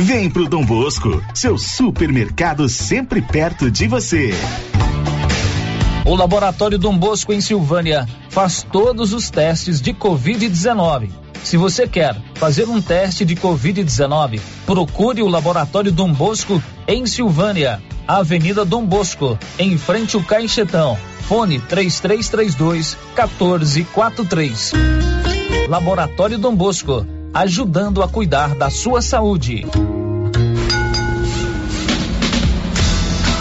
Vem pro Dom Bosco, seu supermercado sempre perto de você. O Laboratório Dom Bosco em Silvânia faz todos os testes de Covid-19. Se você quer fazer um teste de Covid-19, procure o Laboratório Dom Bosco em Silvânia, Avenida Dom Bosco, em frente ao Caixetão. Fone 3332 1443. Laboratório Dom Bosco ajudando a cuidar da sua saúde.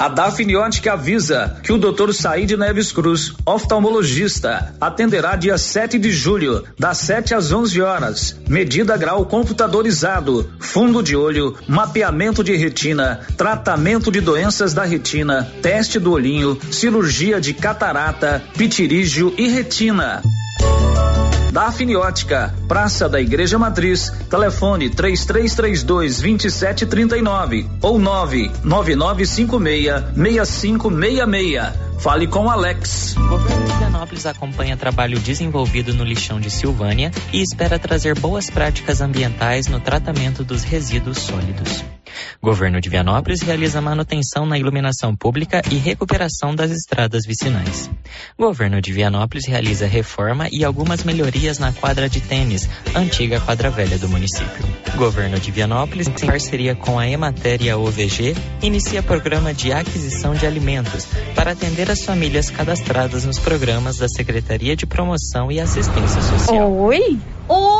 A Dafniótica avisa que o Dr. Saíde Neves Cruz, oftalmologista, atenderá dia 7 de julho, das 7 às 11 horas. Medida grau computadorizado, fundo de olho, mapeamento de retina, tratamento de doenças da retina, teste do olhinho, cirurgia de catarata, pitirígio e retina. Dafne Ótica, Praça da Igreja Matriz, telefone 3332 2739 ou 99956 6566. Fale com Alex. O governo de Vianópolis acompanha trabalho desenvolvido no lixão de Silvânia e espera trazer boas práticas ambientais no tratamento dos resíduos sólidos. Governo de Vianópolis realiza manutenção na iluminação pública e recuperação das estradas vicinais. Governo de Vianópolis realiza reforma e algumas melhorias na quadra de tênis, antiga quadra velha do município. Governo de Vianópolis, em parceria com a Emater e a OVG, inicia programa de aquisição de alimentos para atender as famílias cadastradas nos programas da Secretaria de Promoção e Assistência Social. Oi? Oi!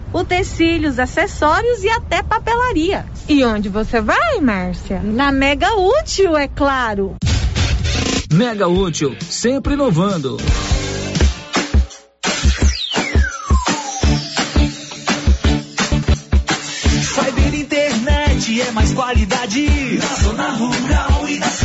utensílios, acessórios e até papelaria. E onde você vai, Márcia? Na Mega Útil, é claro. Mega Útil, sempre inovando. Cyber Internet é mais qualidade na zona rural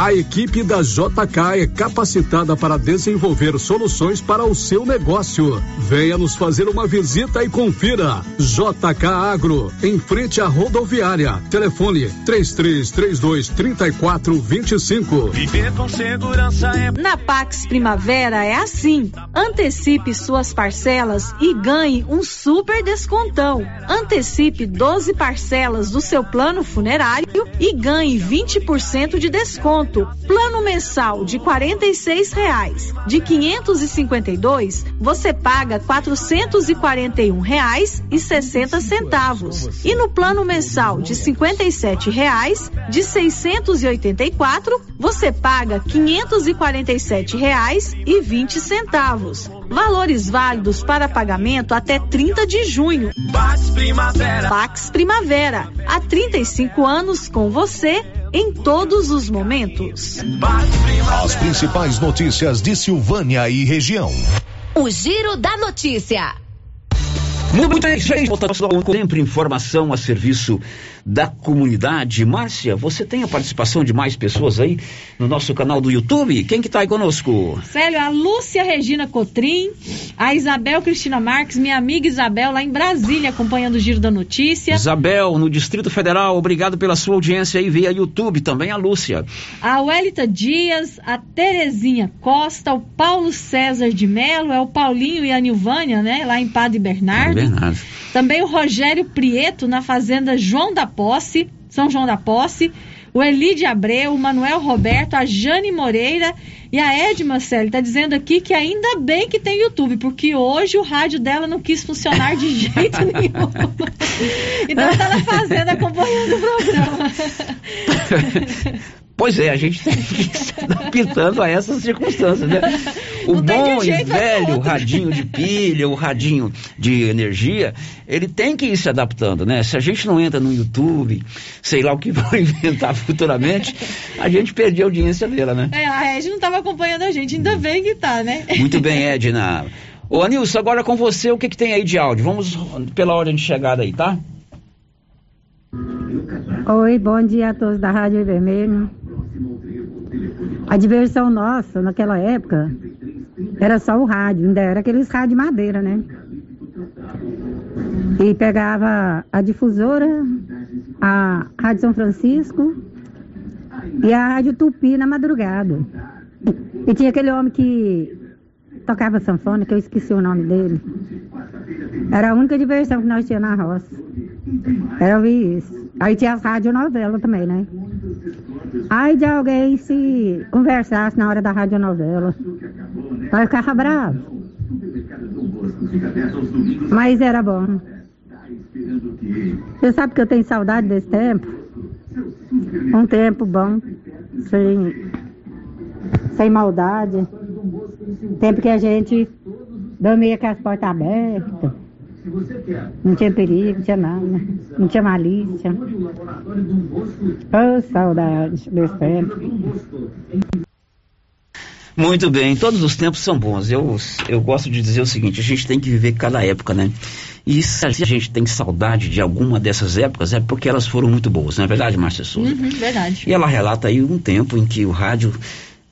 A equipe da JK é capacitada para desenvolver soluções para o seu negócio. Venha nos fazer uma visita e confira. JK Agro, em frente à rodoviária. Telefone 3332 3425. Viver com segurança é. Na Pax Primavera é assim. Antecipe suas parcelas e ganhe um super descontão. Antecipe 12 parcelas do seu plano funerário e ganhe 20% de desconto. Plano mensal de R$ reais. De 552, você paga R$ reais e 60 centavos. E no plano mensal de R$ reais, de 684, você paga R$ reais e 20 centavos. Valores válidos para pagamento até 30 de junho. Pax Primavera. Pax Primavera. Há 35 anos com você em todos os momentos. As principais notícias de Silvânia e região. O Giro da Notícia. Muita gente, sempre informação a serviço da comunidade. Márcia, você tem a participação de mais pessoas aí no nosso canal do YouTube? Quem que tá aí conosco? Célio, a Lúcia Regina Cotrim, a Isabel Cristina Marques, minha amiga Isabel, lá em Brasília, acompanhando o Giro da Notícia. Isabel, no Distrito Federal, obrigado pela sua audiência aí via YouTube, também a Lúcia. A Welita Dias, a Terezinha Costa, o Paulo César de Melo, é o Paulinho e a Nilvânia, né, lá em Padre Bernardo. Bernardo. Também o Rogério Prieto, na fazenda João da Posse, São João da Posse. O Elide Abreu, o Manuel Roberto, a Jane Moreira e a Celi tá dizendo aqui que ainda bem que tem YouTube, porque hoje o rádio dela não quis funcionar de jeito nenhum. então tá na fazenda acompanhando o programa. Pois é, a gente tem que ir se adaptando a essas circunstâncias, né? O Não um bom e velho radinho de pilha, o radinho de energia, ele tem que ir se adaptando, né? Se a gente não entra no YouTube, sei lá o que vão inventar futuramente, a gente perde a audiência dela, né? É, a Regi não tava acompanhando a gente, ainda bem que tá, né? Muito bem, Edna. Ô, Anilson, agora com você, o que, que tem aí de áudio? Vamos pela ordem de chegada aí, tá? Oi, bom dia a todos da Rádio Vermelho. A diversão nossa naquela época era só o rádio, ainda era aqueles rádio de madeira, né? E pegava a difusora, a Rádio São Francisco e a Rádio Tupi na madrugada. E tinha aquele homem que tocava sanfona, que eu esqueci o nome dele. Era a única diversão que nós tínhamos na roça. Era ouvir isso. Aí tinha as radionovelas também, né? Aí de alguém se conversasse na hora da radionovela. Aí ficava bravo. Mas era bom. Você sabe que eu tenho saudade desse tempo? Um tempo bom, sem, sem maldade. Tempo que a gente Dormia com as portas abertas. Não tinha perigo, não tinha nada. Não tinha malícia. Oh, saudade desse tempo. Muito bem, todos os tempos são bons. Eu, eu gosto de dizer o seguinte: a gente tem que viver cada época, né? E se a gente tem saudade de alguma dessas épocas, é porque elas foram muito boas, não é verdade, Márcia Souza? Uhum, verdade. E ela relata aí um tempo em que o rádio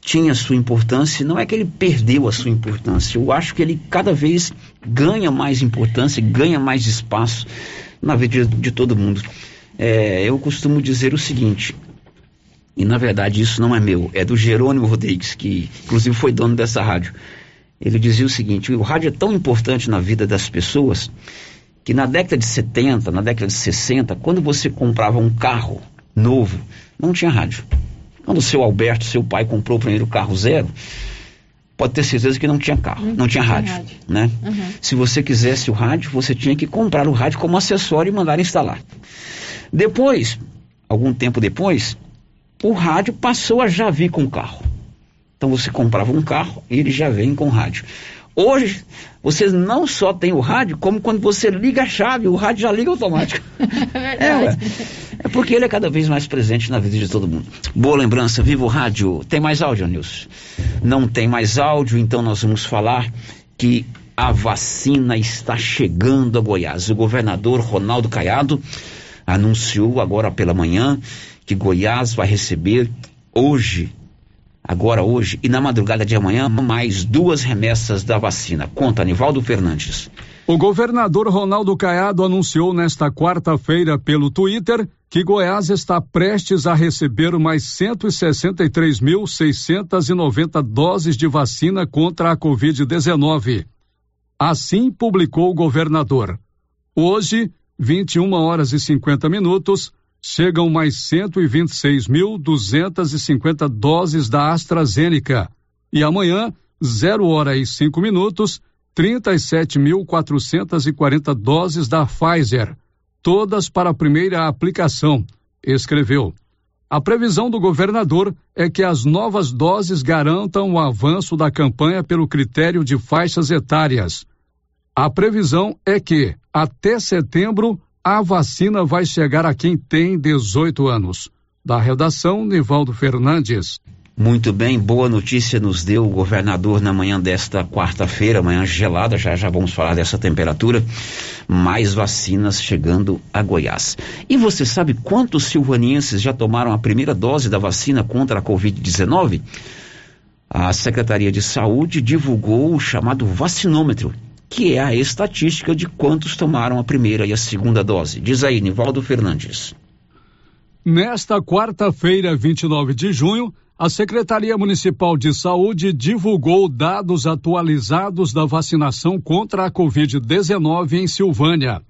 tinha sua importância, não é que ele perdeu a sua importância, eu acho que ele cada vez ganha mais importância, ganha mais espaço na vida de, todo mundo. É, eu costumo dizer o seguinte, e na verdade isso não é meu, é do Jerônimo Rodrigues, que inclusive foi dono dessa rádio. Ele dizia o seguinte: o rádio é tão importante na vida das pessoas que na década de 70, na década de 60, quando você comprava um carro novo, não tinha rádio. Quando o seu Alberto, seu pai, comprou o primeiro carro zero, pode ter certeza que não tinha carro, não, não tinha, tinha rádio, rádio, né? Uhum. Se você quisesse o rádio, você tinha que comprar o rádio como acessório e mandar instalar. Depois, algum tempo depois, o rádio passou a já vir com o carro. Então você comprava um carro e ele já vem com rádio. Hoje, você não só tem o rádio, como quando você liga a chave, o rádio já liga automático. é, é, é, porque ele é cada vez mais presente na vida de todo mundo. Boa lembrança, viva o rádio. Tem mais áudio, Nilson? Não tem mais áudio, então nós vamos falar que a vacina está chegando a Goiás. O governador Ronaldo Caiado anunciou agora pela manhã que Goiás vai receber hoje agora hoje e na madrugada de amanhã mais duas remessas da vacina. Conta Anivaldo Fernandes. O governador Ronaldo Caiado anunciou nesta quarta-feira pelo Twitter que Goiás está prestes a receber mais 163.690 doses de vacina contra a Covid-19. Assim publicou o governador. Hoje, 21 horas e 50 minutos, chegam mais 126.250 doses da AstraZeneca. E amanhã, 0 hora e 5 minutos, 37.440 doses da Pfizer, todas para a primeira aplicação, escreveu. A previsão do governador é que as novas doses garantam o avanço da campanha pelo critério de faixas etárias. A previsão é que, até setembro, a vacina vai chegar a quem tem 18 anos. Da redação, Nivaldo Fernandes. Muito bem, boa notícia nos deu o governador na manhã desta quarta-feira, manhã gelada, já já vamos falar dessa temperatura. Mais vacinas chegando a Goiás. E você sabe quantos silvanienses já tomaram a primeira dose da vacina contra a Covid-19? A Secretaria de Saúde divulgou o chamado vacinômetro que é a estatística de quantos tomaram a primeira e a segunda dose. Diz aí, Nivaldo Fernandes. Nesta quarta-feira, 29 de junho, a Secretaria Municipal de Saúde divulgou dados atualizados da vacinação contra a Covid-19 em Silvânia.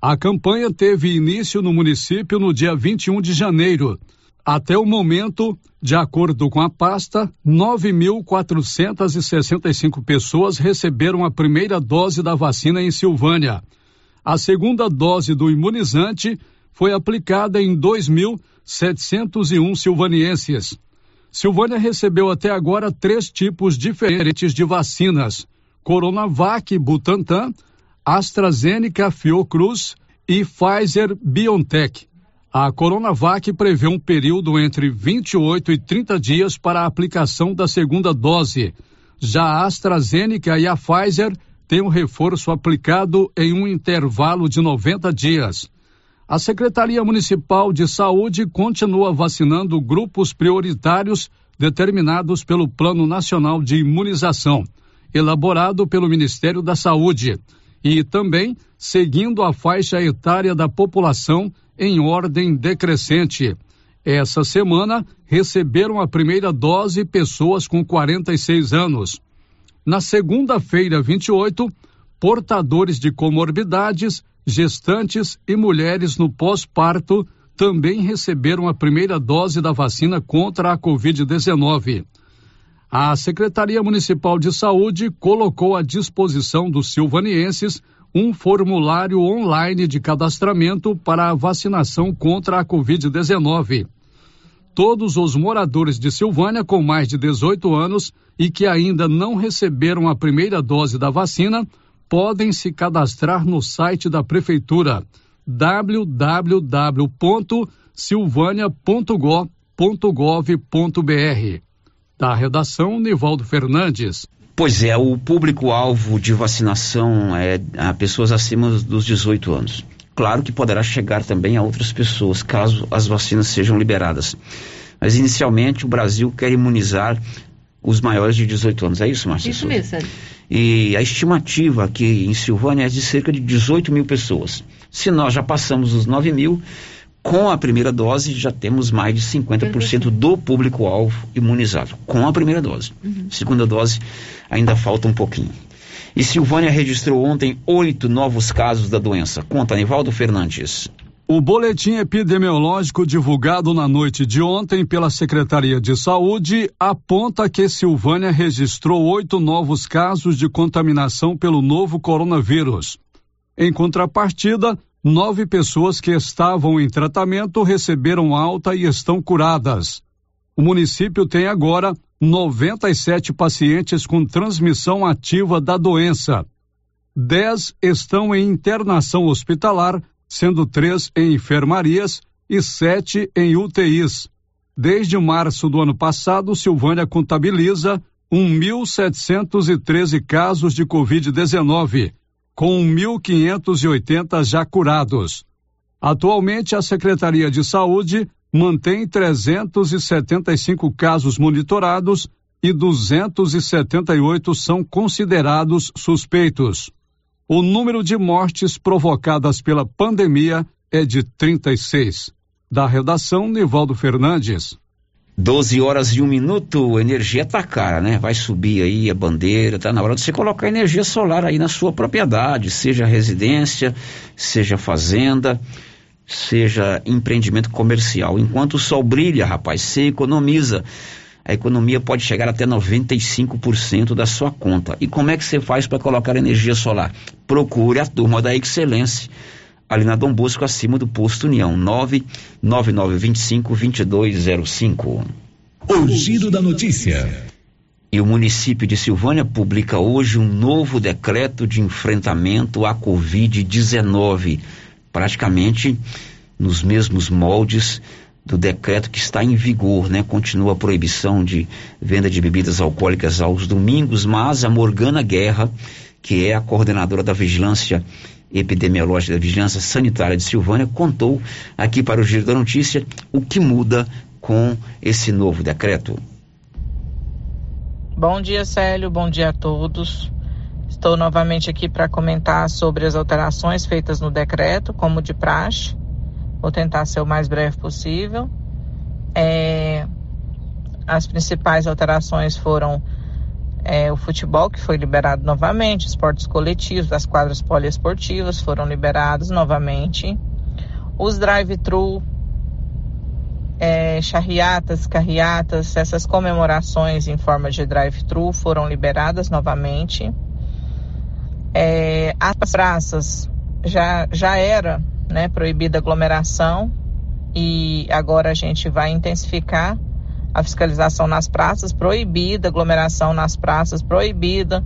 A campanha teve início no município no dia 21 de janeiro até o momento, de acordo com a pasta, 9.465 pessoas receberam a primeira dose da vacina em Silvânia. A segunda dose do imunizante foi aplicada em 2.701 silvanienses. Silvânia recebeu até agora três tipos diferentes de vacinas: Coronavac Butantan, AstraZeneca Fiocruz e Pfizer BioNTech. A Coronavac prevê um período entre 28 e 30 dias para a aplicação da segunda dose. Já a AstraZeneca e a Pfizer têm um reforço aplicado em um intervalo de 90 dias. A Secretaria Municipal de Saúde continua vacinando grupos prioritários determinados pelo Plano Nacional de Imunização, elaborado pelo Ministério da Saúde, e também seguindo a faixa etária da população em ordem decrescente. Essa semana receberam a primeira dose pessoas com 46 anos. Na segunda-feira, 28, portadores de comorbidades, gestantes e mulheres no pós-parto também receberam a primeira dose da vacina contra a Covid-19. A Secretaria Municipal de Saúde colocou à disposição dos silvanienses um formulário online de cadastramento para a vacinação contra a Covid-19. Todos os moradores de Silvânia com mais de 18 anos e que ainda não receberam a primeira dose da vacina podem se cadastrar no site da Prefeitura www.silvânia.gov.br. Da redação, Nivaldo Fernandes. Pois é, o público-alvo de vacinação é a pessoas acima dos 18 anos. Claro que poderá chegar também a outras pessoas, caso as vacinas sejam liberadas. Mas inicialmente o Brasil quer imunizar os maiores de 18 anos. É isso, Márcia? Isso mesmo, Sérgio. E a estimativa aqui em Silvânia é de cerca de 18 mil pessoas. Se nós já passamos os 9 mil, com a primeira dose já temos mais de 50% do público-alvo imunizado. Com a primeira dose. Uhum. Segunda dose ainda falta um pouquinho. E Silvânia registrou ontem oito novos casos da doença. Conta, Anivaldo Fernandes. O boletim epidemiológico divulgado na noite de ontem pela Secretaria de Saúde aponta que Silvânia registrou oito novos casos de contaminação pelo novo coronavírus. Em contrapartida, nove pessoas que estavam em tratamento receberam alta e estão curadas. O município tem agora 97 pacientes com transmissão ativa da doença. Dez estão em internação hospitalar, sendo três em enfermarias e sete em UTIs. Desde março do ano passado, Silvânia contabiliza 1.713 casos de Covid-19, com 1.580 já curados. Atualmente, a Secretaria de Saúde mantém 375 casos monitorados e 278 são considerados suspeitos. O número de mortes provocadas pela pandemia é de 36. Da redação, Nivaldo Fernandes. 12 horas e um minuto, energia tá cara, né? Vai subir aí a bandeira, tá na hora de você colocar energia solar aí na sua propriedade, seja residência, seja fazenda seja empreendimento comercial. Enquanto o sol brilha, rapaz, você economiza. A economia pode chegar até 95% da sua conta. E como é que você faz para colocar energia solar? Procure a turma da Excelência, ali na Dom Bosco, acima do posto União, 99925-2205. O giro da notícia. E o município de Silvânia publica hoje um novo decreto de enfrentamento à Covid-19 praticamente nos mesmos moldes do decreto que está em vigor, né? Continua a proibição de venda de bebidas alcoólicas aos domingos, mas a Morgana Guerra, que é a coordenadora da Vigilância Epidemiológica da Vigilância Sanitária de Silvânia, contou aqui para o Giro da Notícia o que muda com esse novo decreto. Bom dia, Célio. Bom dia a todos. Estou novamente aqui para comentar sobre as alterações feitas no decreto, como de praxe. Vou tentar ser o mais breve possível. É, as principais alterações foram é, o futebol, que foi liberado novamente, esportes coletivos, as quadras poliesportivas foram liberados novamente. Os drive-thru, é, charriatas, carreatas, essas comemorações em forma de drive-thru foram liberadas novamente. É, as praças já, já era né, proibida aglomeração e agora a gente vai intensificar a fiscalização nas praças, proibida aglomeração nas praças, proibida,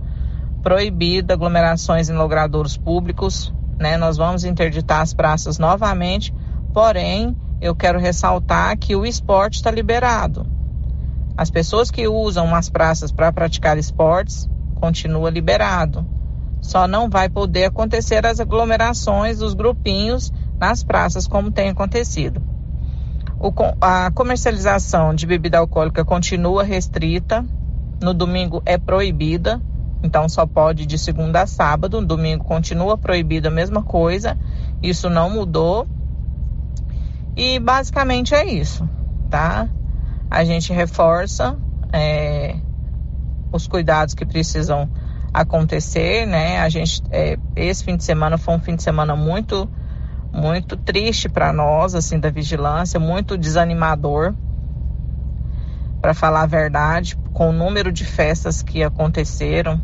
proibida aglomerações em logradouros públicos, né? Nós vamos interditar as praças novamente, porém, eu quero ressaltar que o esporte está liberado. As pessoas que usam as praças para praticar esportes continua liberado. Só não vai poder acontecer as aglomerações dos grupinhos nas praças, como tem acontecido. A comercialização de bebida alcoólica continua restrita. No domingo é proibida, então só pode de segunda a sábado. No domingo continua proibida a mesma coisa. Isso não mudou. E basicamente é isso, tá? A gente reforça é, os cuidados que precisam acontecer, né? A gente é, esse fim de semana foi um fim de semana muito muito triste para nós, assim, da vigilância, muito desanimador, para falar a verdade, com o número de festas que aconteceram,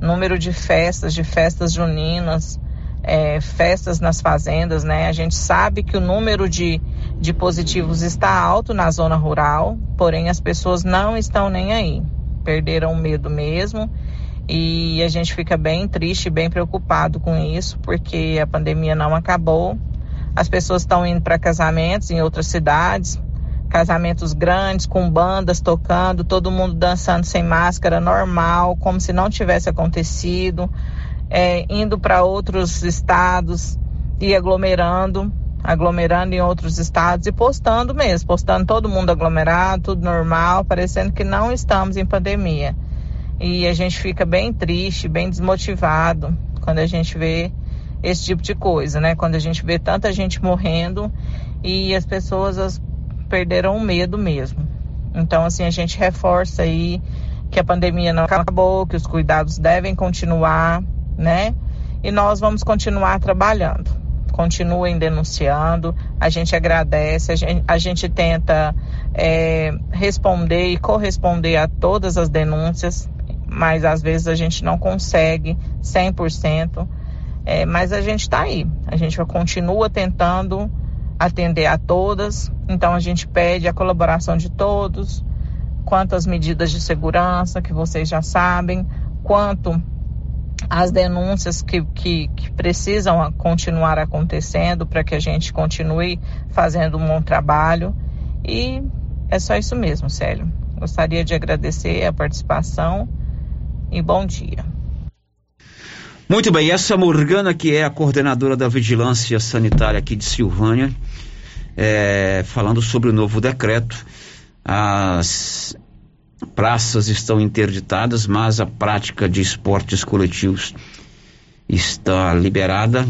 número de festas, de festas juninas, é, festas nas fazendas, né? A gente sabe que o número de, de positivos está alto na zona rural, porém as pessoas não estão nem aí. Perderam o medo mesmo e a gente fica bem triste, bem preocupado com isso, porque a pandemia não acabou. As pessoas estão indo para casamentos em outras cidades, casamentos grandes, com bandas tocando, todo mundo dançando sem máscara, normal, como se não tivesse acontecido, é, indo para outros estados e aglomerando, aglomerando em outros estados e postando mesmo, postando todo mundo aglomerado, tudo normal, parecendo que não estamos em pandemia. E a gente fica bem triste, bem desmotivado quando a gente vê esse tipo de coisa, né? Quando a gente vê tanta gente morrendo e as pessoas as perderam o medo mesmo. Então, assim, a gente reforça aí que a pandemia não acabou, que os cuidados devem continuar, né? E nós vamos continuar trabalhando. Continuem denunciando, a gente agradece, a gente, a gente tenta é, responder e corresponder a todas as denúncias, mas às vezes a gente não consegue 100%, é, mas a gente está aí, a gente continua tentando atender a todas, então a gente pede a colaboração de todos, quanto às medidas de segurança, que vocês já sabem, quanto às denúncias que, que, que precisam continuar acontecendo para que a gente continue fazendo um bom trabalho. E é só isso mesmo, Célio. Gostaria de agradecer a participação e bom dia. Muito bem, essa Morgana, que é a coordenadora da Vigilância Sanitária aqui de Silvânia, é, falando sobre o novo decreto. As praças estão interditadas, mas a prática de esportes coletivos está liberada.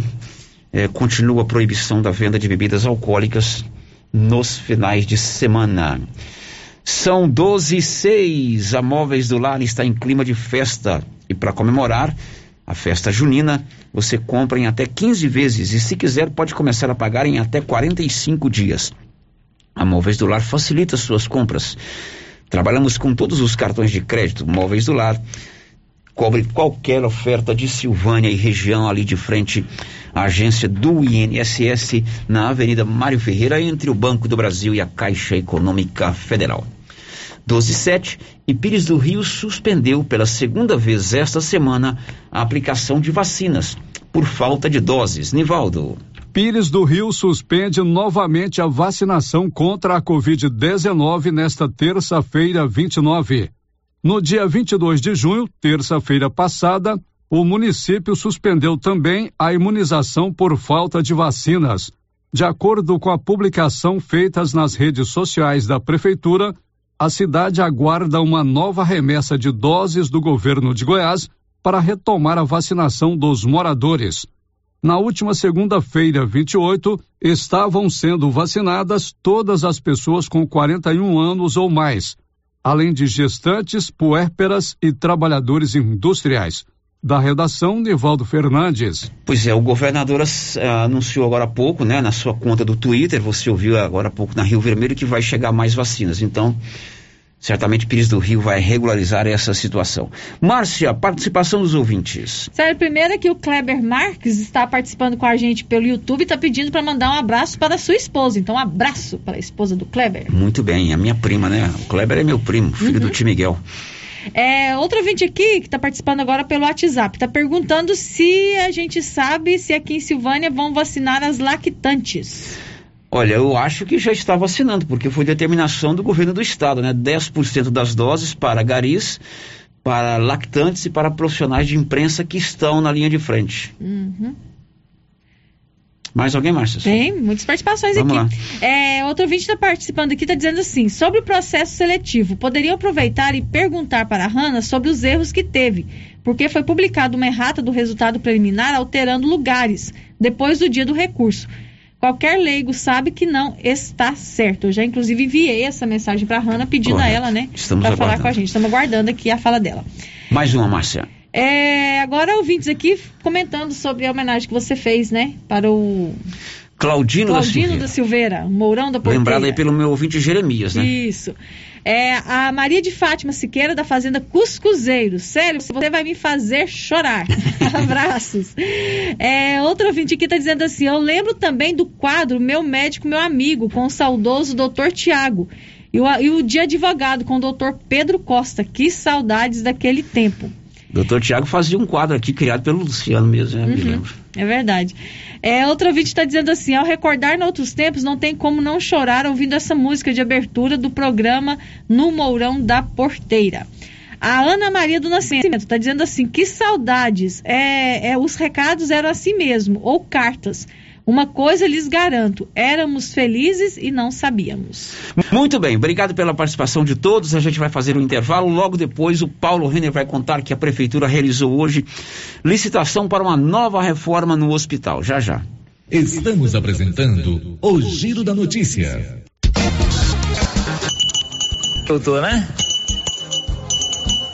É, continua a proibição da venda de bebidas alcoólicas nos finais de semana. São 12 e 6. A Móveis do Lar está em clima de festa. E para comemorar a festa junina, você compra em até 15 vezes. E se quiser, pode começar a pagar em até 45 dias. A Móveis do Lar facilita suas compras. Trabalhamos com todos os cartões de crédito. Móveis do Lar cobre qualquer oferta de Silvânia e região ali de frente à agência do INSS na Avenida Mário Ferreira entre o Banco do Brasil e a Caixa Econômica Federal. 127 e Pires do Rio suspendeu pela segunda vez esta semana a aplicação de vacinas por falta de doses. Nivaldo. Pires do Rio suspende novamente a vacinação contra a Covid-19 nesta terça-feira, 29. No dia 22 de junho, terça-feira passada, o município suspendeu também a imunização por falta de vacinas. De acordo com a publicação feitas nas redes sociais da prefeitura, a cidade aguarda uma nova remessa de doses do governo de Goiás para retomar a vacinação dos moradores. Na última segunda-feira, 28, estavam sendo vacinadas todas as pessoas com 41 anos ou mais, além de gestantes, puérperas e trabalhadores industriais. Da redação, Nivaldo Fernandes. Pois é, o governador uh, anunciou agora há pouco, né, na sua conta do Twitter, você ouviu agora há pouco na Rio Vermelho, que vai chegar mais vacinas. Então, Certamente Pires do Rio vai regularizar essa situação. Márcia, participação dos ouvintes. Sério, primeiro é que o Kleber Marques está participando com a gente pelo YouTube e está pedindo para mandar um abraço para a sua esposa. Então, um abraço para a esposa do Kleber. Muito bem, a minha prima, né? O Kleber é meu primo, filho uhum. do tio Miguel. É, outro ouvinte aqui que está participando agora pelo WhatsApp está perguntando se a gente sabe se aqui em Silvânia vão vacinar as lactantes. Olha, eu acho que já está vacinando, porque foi determinação do governo do estado, né? 10% das doses para garis, para lactantes e para profissionais de imprensa que estão na linha de frente. Uhum. Mais alguém, Márcia? Tem, muitas participações Vamos aqui. Lá. É, outro ouvinte está participando aqui, está dizendo assim: sobre o processo seletivo, poderia aproveitar e perguntar para a Hanna sobre os erros que teve, porque foi publicada uma errata do resultado preliminar alterando lugares depois do dia do recurso. Qualquer leigo sabe que não está certo. Eu já, inclusive, enviei essa mensagem para a Hanna pedindo Correto. a ela, né? Para falar com a gente. Estamos aguardando aqui a fala dela. Mais uma, Márcia. É, agora, ouvintes aqui comentando sobre a homenagem que você fez, né? Para o. Claudino, Claudino da, Silveira. da Silveira, Mourão da Porteira. Lembrado aí pelo meu ouvinte Jeremias, né? Isso. É, a Maria de Fátima Siqueira, da Fazenda Cuscuzeiro. Sério, você vai me fazer chorar. Abraços. É, outro ouvinte aqui está dizendo assim: eu lembro também do quadro Meu Médico, Meu Amigo, com o saudoso doutor Tiago. E o, e o de advogado com o doutor Pedro Costa. Que saudades daquele tempo. Doutor Tiago fazia um quadro aqui criado pelo Luciano mesmo, né? Me Uhum. lembro. É verdade. É, outro ouvinte está dizendo assim: ao recordar em outros tempos, não tem como não chorar ouvindo essa música de abertura do programa No Mourão da Porteira. A Ana Maria do Nascimento está dizendo assim: que saudades. É, é, os recados eram assim mesmo, ou cartas. Uma coisa lhes garanto: éramos felizes e não sabíamos. Muito bem, obrigado pela participação de todos. A gente vai fazer um intervalo. Logo depois, o Paulo Renner vai contar que a Prefeitura realizou hoje licitação para uma nova reforma no hospital. Já, já. Estamos apresentando o Giro da Notícia. Doutor, né?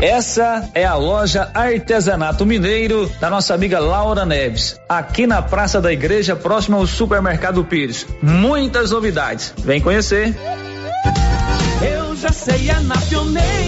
Essa é a loja Artesanato Mineiro da nossa amiga Laura Neves, aqui na Praça da Igreja, próximo ao Supermercado Pires. Muitas novidades. Vem conhecer. Eu já sei, é na pioneira.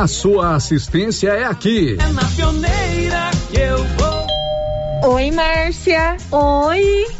a sua assistência é aqui. É na pioneira que eu vou. Oi, Márcia. Oi.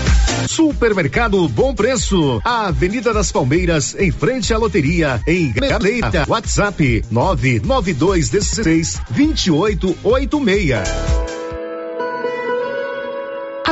Supermercado Bom Preço, Avenida das Palmeiras, em frente à loteria, em Galeita. WhatsApp 99216 2886.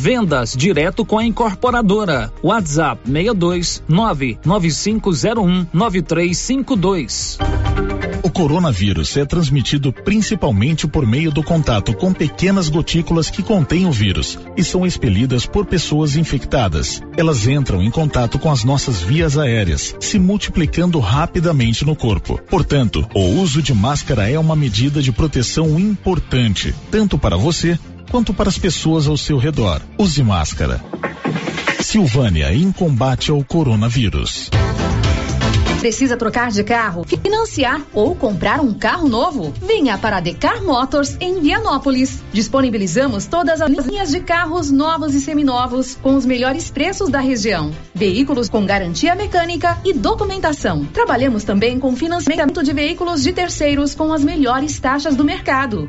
Vendas direto com a incorporadora. WhatsApp 62 99501 9352. O coronavírus é transmitido principalmente por meio do contato com pequenas gotículas que contêm o vírus e são expelidas por pessoas infectadas. Elas entram em contato com as nossas vias aéreas, se multiplicando rapidamente no corpo. Portanto, o uso de máscara é uma medida de proteção importante, tanto para você quanto para as pessoas ao seu redor. Use máscara. Silvânia em combate ao coronavírus. Precisa trocar de carro, financiar ou comprar um carro novo? Venha para a Decar Motors em Vianópolis. Disponibilizamos todas as linhas de carros novos e seminovos com os melhores preços da região. Veículos com garantia mecânica e documentação. Trabalhamos também com financiamento de veículos de terceiros com as melhores taxas do mercado.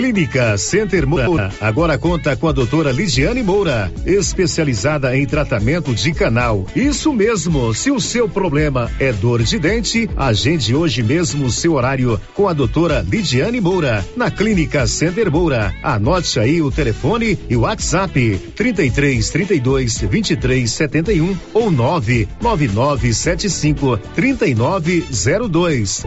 Clínica Center Moura agora conta com a doutora Lidiane Moura, especializada em tratamento de canal. Isso mesmo, se o seu problema é dor de dente, agende hoje mesmo o seu horário com a doutora Lidiane Moura, na Clínica Center Moura. Anote aí o telefone e o WhatsApp 33 32 23 71 ou 99975 3902.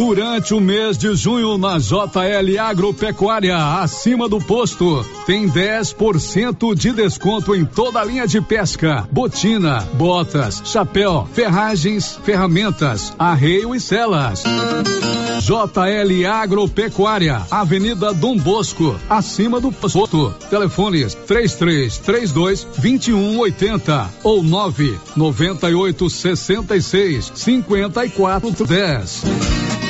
Durante o mês de junho na JL Agropecuária, acima do posto, tem 10% de desconto em toda a linha de pesca, botina, botas, chapéu, ferragens, ferramentas, arreio e celas. JL Agropecuária, Avenida Dom Bosco, acima do posto. Telefones 3332 2180 ou 998 66 5410.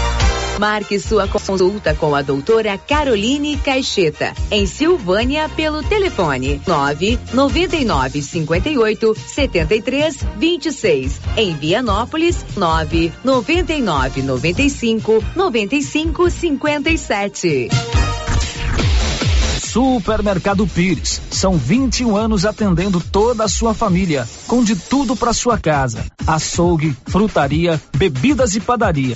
Marque sua consulta com a doutora Caroline Caixeta, em Silvânia, pelo telefone 9 99 58 73 26. Em Vianópolis, 9 99 95 95 57. Supermercado Pires. São 21 anos atendendo toda a sua família, com de tudo para sua casa: açougue, frutaria, bebidas e padaria.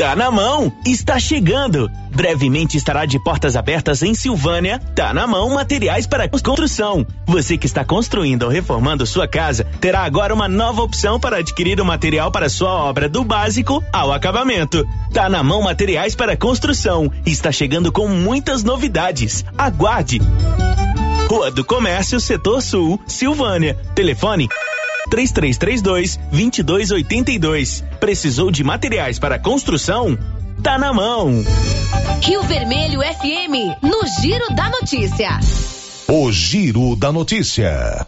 Tá na mão, está chegando. Brevemente estará de portas abertas em Silvânia. Tá na mão materiais para construção. Você que está construindo ou reformando sua casa terá agora uma nova opção para adquirir o material para sua obra do básico ao acabamento. Tá na mão materiais para construção. Está chegando com muitas novidades. Aguarde. Rua do Comércio, Setor Sul, Silvânia. Telefone 3332 2282. Precisou de materiais para construção? Tá na mão. Rio Vermelho FM, no Giro da Notícia. O Giro da Notícia.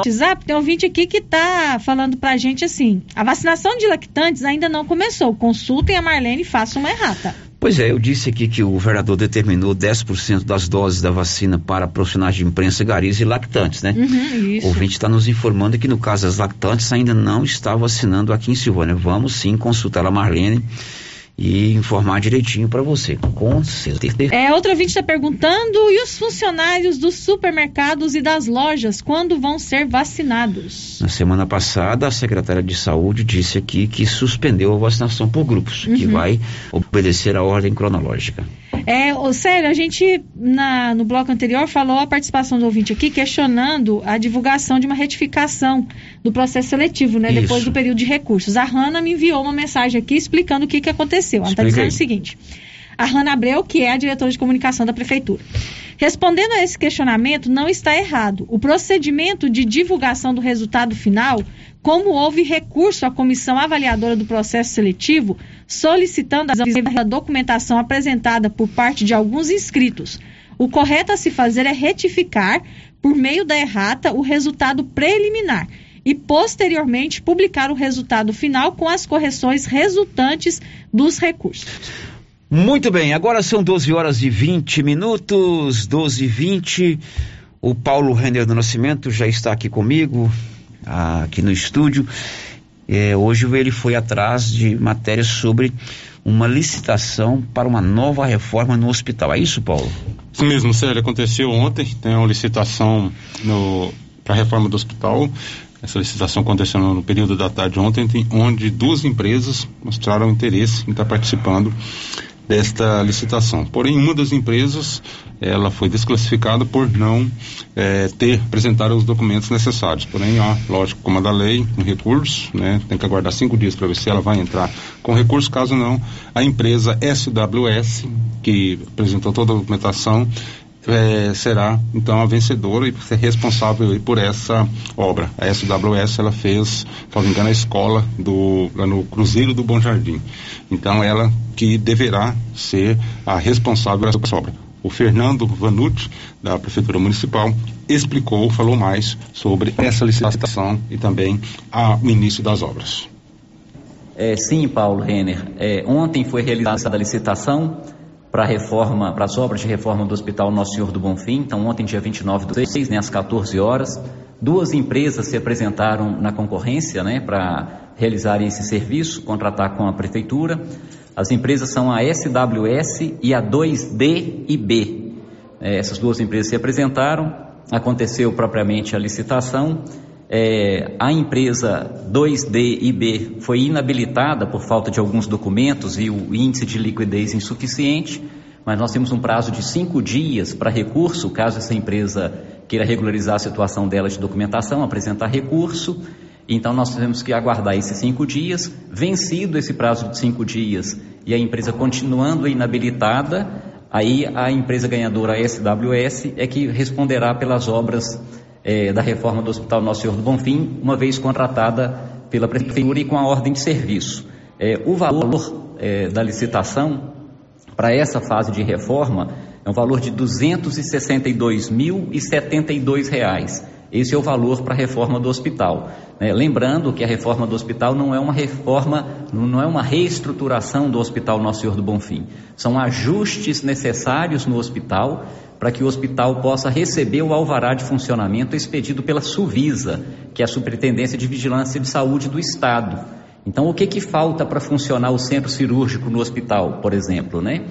WhatsApp tem um ouvinte aqui que tá falando pra gente assim: a vacinação de lactantes ainda não começou. Consultem a Marlene e façam uma errata. Pois é, eu disse aqui que o vereador determinou 10% das doses da vacina para profissionais de imprensa, garis e lactantes, né? Uhum, isso. O ouvinte está nos informando que no caso das lactantes ainda não está vacinando aqui em Silvânia. Vamos sim consultar a Marlene e informar direitinho para você. Com certeza. É, outra ouvinte está perguntando: e os funcionários dos supermercados e das lojas, quando vão ser vacinados? Na semana passada, a secretária de saúde disse aqui que suspendeu a vacinação por grupos, que Uhum. vai obedecer a ordem cronológica. É, ô, sério, a gente na- no bloco anterior falou a participação do ouvinte aqui questionando a divulgação de uma retificação do processo seletivo, né? Isso. Depois do período de recursos. A Hanna me enviou uma mensagem aqui explicando o que, que aconteceu. Ela está dizendo o seguinte. A Hanna Abreu, que é a diretora de comunicação da Prefeitura. Respondendo a esse questionamento, não está errado. O procedimento de divulgação do resultado final, como houve recurso à comissão avaliadora do processo seletivo, solicitando a documentação apresentada por parte de alguns inscritos. O correto a se fazer é retificar, por meio da errata, o resultado preliminar e, posteriormente, publicar o resultado final com as correções resultantes dos recursos. Muito bem, agora são 12 horas e 20 minutos, 12 e 20. O Paulo Renner do Nascimento já está aqui comigo, aqui no estúdio. É, hoje ele foi atrás de matérias sobre uma licitação para uma nova reforma no hospital. É isso, Paulo? Isso mesmo, Célio. Aconteceu ontem, tem uma licitação para a reforma do hospital. Essa licitação aconteceu no período da tarde ontem, tem- onde duas empresas mostraram interesse em estar participando desta licitação. Porém, uma das empresas ela foi desclassificada por não eh, ter apresentado os documentos necessários. Porém, ó, lógico, como a da lei, um recurso, né, tem que aguardar cinco dias para ver se ela vai entrar com recurso. Caso não, a empresa SWS, que apresentou toda a documentação, eh, será então a vencedora e ser responsável por essa obra. A SWS ela fez, se não me engano, a escola do lá no Cruzeiro do Bom Jardim. Então ela que deverá ser a responsável por essa obra. O Fernando Vanucci, da Prefeitura Municipal, explicou, falou mais sobre essa licitação e também a, o início das obras. É, sim, Paulo Renner. É, ontem foi realizada a licitação para reforma, para as obras de reforma do Hospital Nosso Senhor do Bonfim. Então, ontem, dia 29 do 6, né, às 14 horas, duas empresas se apresentaram na concorrência, né, para realizarem esse serviço, contratar com a prefeitura. As empresas são a SWS e a 2D&B. É, essas duas empresas se apresentaram, aconteceu propriamente a licitação. É, a empresa 2D&B foi inabilitada por falta de alguns documentos e o índice de liquidez insuficiente, mas nós temos um prazo de cinco dias para recurso, caso essa empresa queira regularizar a situação dela de documentação, apresentar recurso. Então nós temos que aguardar esses cinco dias. Vencido esse prazo de cinco dias e a empresa continuando inabilitada, aí a empresa ganhadora a SWS é que responderá pelas obras eh, da reforma do Hospital Nosso Senhor do Bonfim, uma vez contratada pela prefeitura e com a ordem de serviço. Eh, o valor eh, da licitação para essa fase de reforma é um valor de 262.072 reais. Esse é o valor para a reforma do hospital. né? lembrando que a reforma do hospital não é uma reforma, não é uma reestruturação do Hospital Nosso Senhor do Bonfim. São ajustes necessários no hospital para que o hospital possa receber o alvará de funcionamento expedido pela Suvisa, que é a Superintendência de Vigilância de Saúde do Estado. Então, o que, que falta para funcionar o centro cirúrgico no hospital, por exemplo, né?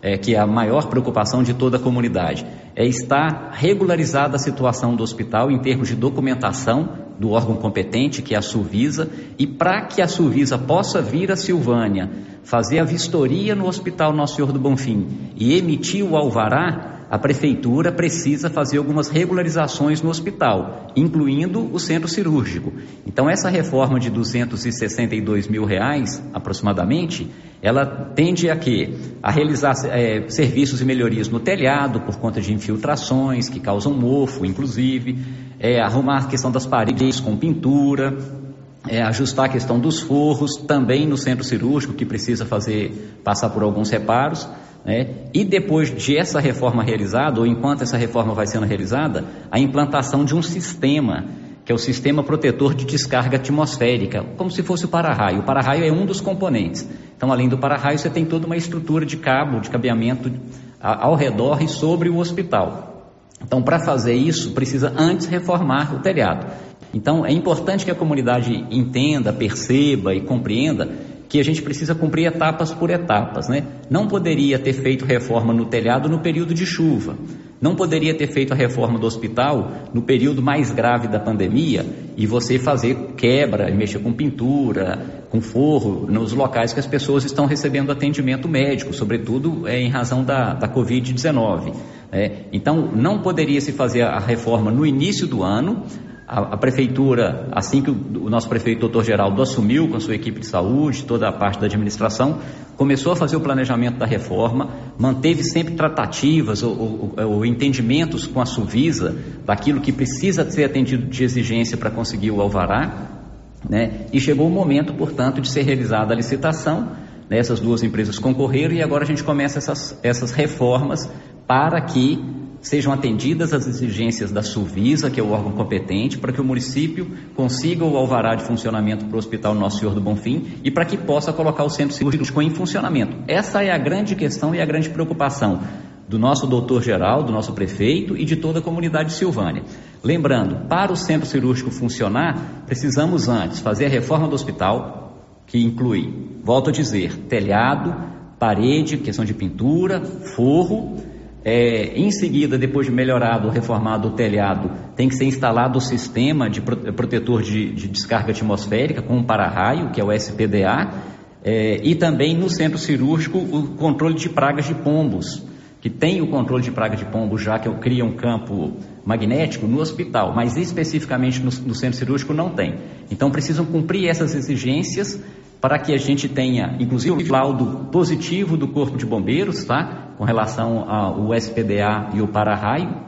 É, que é a maior preocupação de toda a comunidade, é estar regularizada a situação do hospital em termos de documentação do órgão competente, que é a Suvisa, e para que a Suvisa possa vir a Silvânia fazer a vistoria no Hospital Nosso Senhor do Bonfim e emitir o alvará, a prefeitura precisa fazer algumas regularizações no hospital, incluindo o centro cirúrgico. Então, essa reforma de 262 mil reais, aproximadamente, ela tende a quê? A realizar é, serviços e melhorias no telhado, por conta de infiltrações que causam mofo, inclusive, é, arrumar a questão das paredes com pintura, é, ajustar a questão dos forros, também no centro cirúrgico, que precisa fazer, passar por alguns reparos. Né? E depois de essa reforma realizada, ou enquanto essa reforma vai sendo realizada, a implantação de um sistema, que é o sistema protetor de descarga atmosférica, como se fosse o para-raio. O para-raio é um dos componentes. Então, além do para-raio, você tem toda uma estrutura de cabo, de cabeamento ao redor e sobre o hospital. Então, para fazer isso, precisa antes reformar o telhado. Então, é importante que a comunidade entenda, perceba e compreenda que a gente precisa cumprir etapas por etapas, né? Não poderia ter feito reforma no telhado no período de chuva. Não poderia ter feito a reforma do hospital no período mais grave da pandemia e você fazer quebra, mexer com pintura, com forro, nos locais que as pessoas estão recebendo atendimento médico, sobretudo é, em razão da, da Covid-19. É, então, não poderia se fazer a reforma no início do ano, a, a, prefeitura, assim que o, o, nosso prefeito doutor Geraldo assumiu com a sua equipe de saúde, toda a parte da administração, começou a fazer o planejamento da reforma, manteve sempre tratativas ou, ou, ou entendimentos com a Suvisa daquilo que precisa ser atendido de exigência para conseguir o alvará, né? E chegou o momento, portanto, de ser realizada a licitação. Né? Essas duas empresas concorreram e agora a gente começa essas, essas reformas para que sejam atendidas as exigências da Suvisa, que é o órgão competente, para que o município consiga o alvará de funcionamento para o Hospital Nosso Senhor do Bonfim e para que possa colocar o centro cirúrgico em funcionamento. Essa é a grande questão e a grande preocupação do nosso doutor geral, do nosso prefeito e de toda a comunidade de Silvânia. Lembrando, para o centro cirúrgico funcionar, precisamos antes fazer a reforma do hospital, que inclui, volto a dizer, telhado, parede, questão de pintura, forro, é, em seguida, depois de melhorado, reformado o telhado, tem que ser instalado o sistema de protetor de, de descarga atmosférica com um para-raio, que é o SPDA, é, e também no centro cirúrgico o controle de pragas de pombos, que tem o controle de praga de pombo já que eu cria um campo magnético no hospital, mas especificamente no, no centro cirúrgico não tem. Então precisam cumprir essas exigências para que a gente tenha, inclusive, o laudo positivo do Corpo de Bombeiros, tá? Com relação ao SPDA e o para-raio,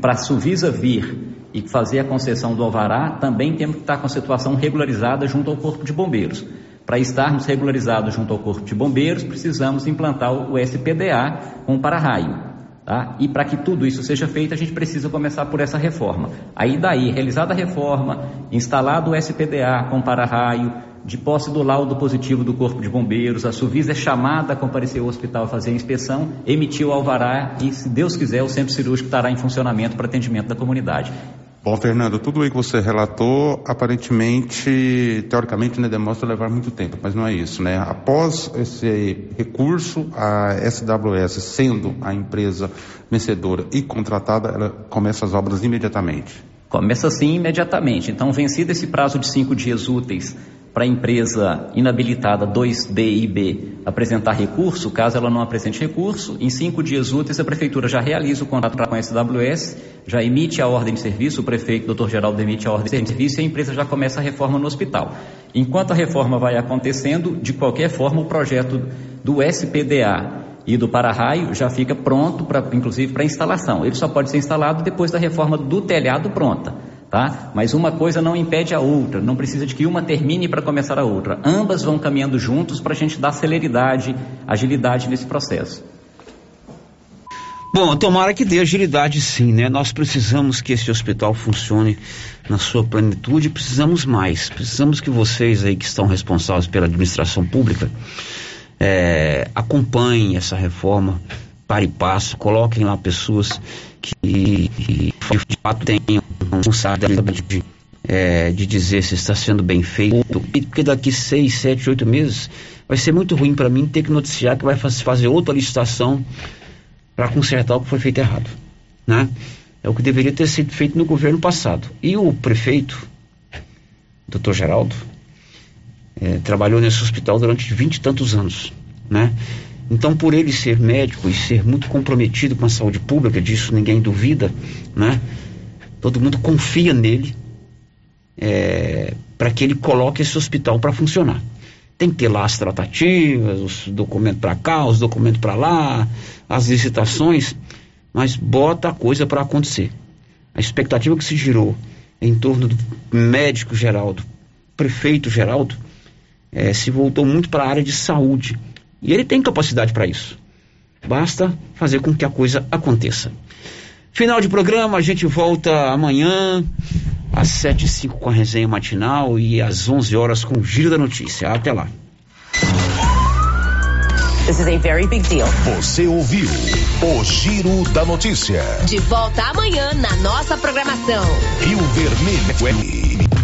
para a Suvisa vir e fazer a concessão do alvará, também temos que estar com a situação regularizada junto ao Corpo de Bombeiros. Para estarmos regularizados junto ao Corpo de Bombeiros, precisamos implantar o SPDA com o para-raio. Tá? E para que tudo isso seja feito, a gente precisa começar por essa reforma. Aí daí, realizada a reforma, instalado o SPDA com para-raio, de posse do laudo positivo do Corpo de Bombeiros, a Suvisa é chamada a comparecer ao hospital a fazer a inspeção, emitiu o alvará e, se Deus quiser, o centro cirúrgico estará em funcionamento para atendimento da comunidade. Bom, Fernando, tudo aí que você relatou, aparentemente, teoricamente, né, demonstra levar muito tempo, mas não é isso, né? Após esse recurso, a SWS sendo a empresa vencedora e contratada, ela começa as obras imediatamente. Começa sim imediatamente. Então, vencido esse prazo de cinco dias úteis para a empresa inabilitada 2D e B apresentar recurso, caso ela não apresente recurso, em cinco dias úteis a prefeitura já realiza o contrato com a SWS, já emite a ordem de serviço, o prefeito, doutor Geraldo, emite a ordem de serviço e a empresa já começa a reforma no hospital. Enquanto a reforma vai acontecendo, de qualquer forma o projeto do SPDA e do para-raio já fica pronto, pra, inclusive para instalação. Ele só pode ser instalado depois da reforma do telhado pronta tá? Mas uma coisa não impede a outra, não precisa de que uma termine para começar a outra. Ambas vão caminhando juntos para a gente dar celeridade, agilidade nesse processo. Bom, tomara que dê agilidade sim, né? Nós precisamos que esse hospital funcione na sua plenitude, precisamos mais. Precisamos que vocês aí que estão responsáveis pela administração pública é, acompanhem essa reforma para e passo, coloquem lá pessoas que, que de fato tenham responsabilidade de, é, de dizer se está sendo bem feito, porque daqui seis, sete, oito meses vai ser muito ruim para mim ter que noticiar que vai fazer outra licitação para consertar o que foi feito errado, né? É o que deveria ter sido feito no governo passado. E o prefeito, doutor Geraldo, é, trabalhou nesse hospital durante vinte e tantos anos, né? Então, por ele ser médico e ser muito comprometido com a saúde pública, disso ninguém duvida, né? Todo mundo confia nele é, para que ele coloque esse hospital para funcionar. Tem que ter lá as tratativas, os documentos para cá, os documentos para lá, as licitações, mas bota a coisa para acontecer. A expectativa que se girou em torno do médico Geraldo, prefeito Geraldo, é, se voltou muito para a área de saúde e ele tem capacidade para isso. Basta fazer com que a coisa aconteça. Final de programa, a gente volta amanhã às 7 e 5 com a resenha matinal e às 11 horas com o Giro da Notícia. Até lá. This is a very big deal. Você ouviu o Giro da Notícia. De volta amanhã na nossa programação. Rio Vermelho.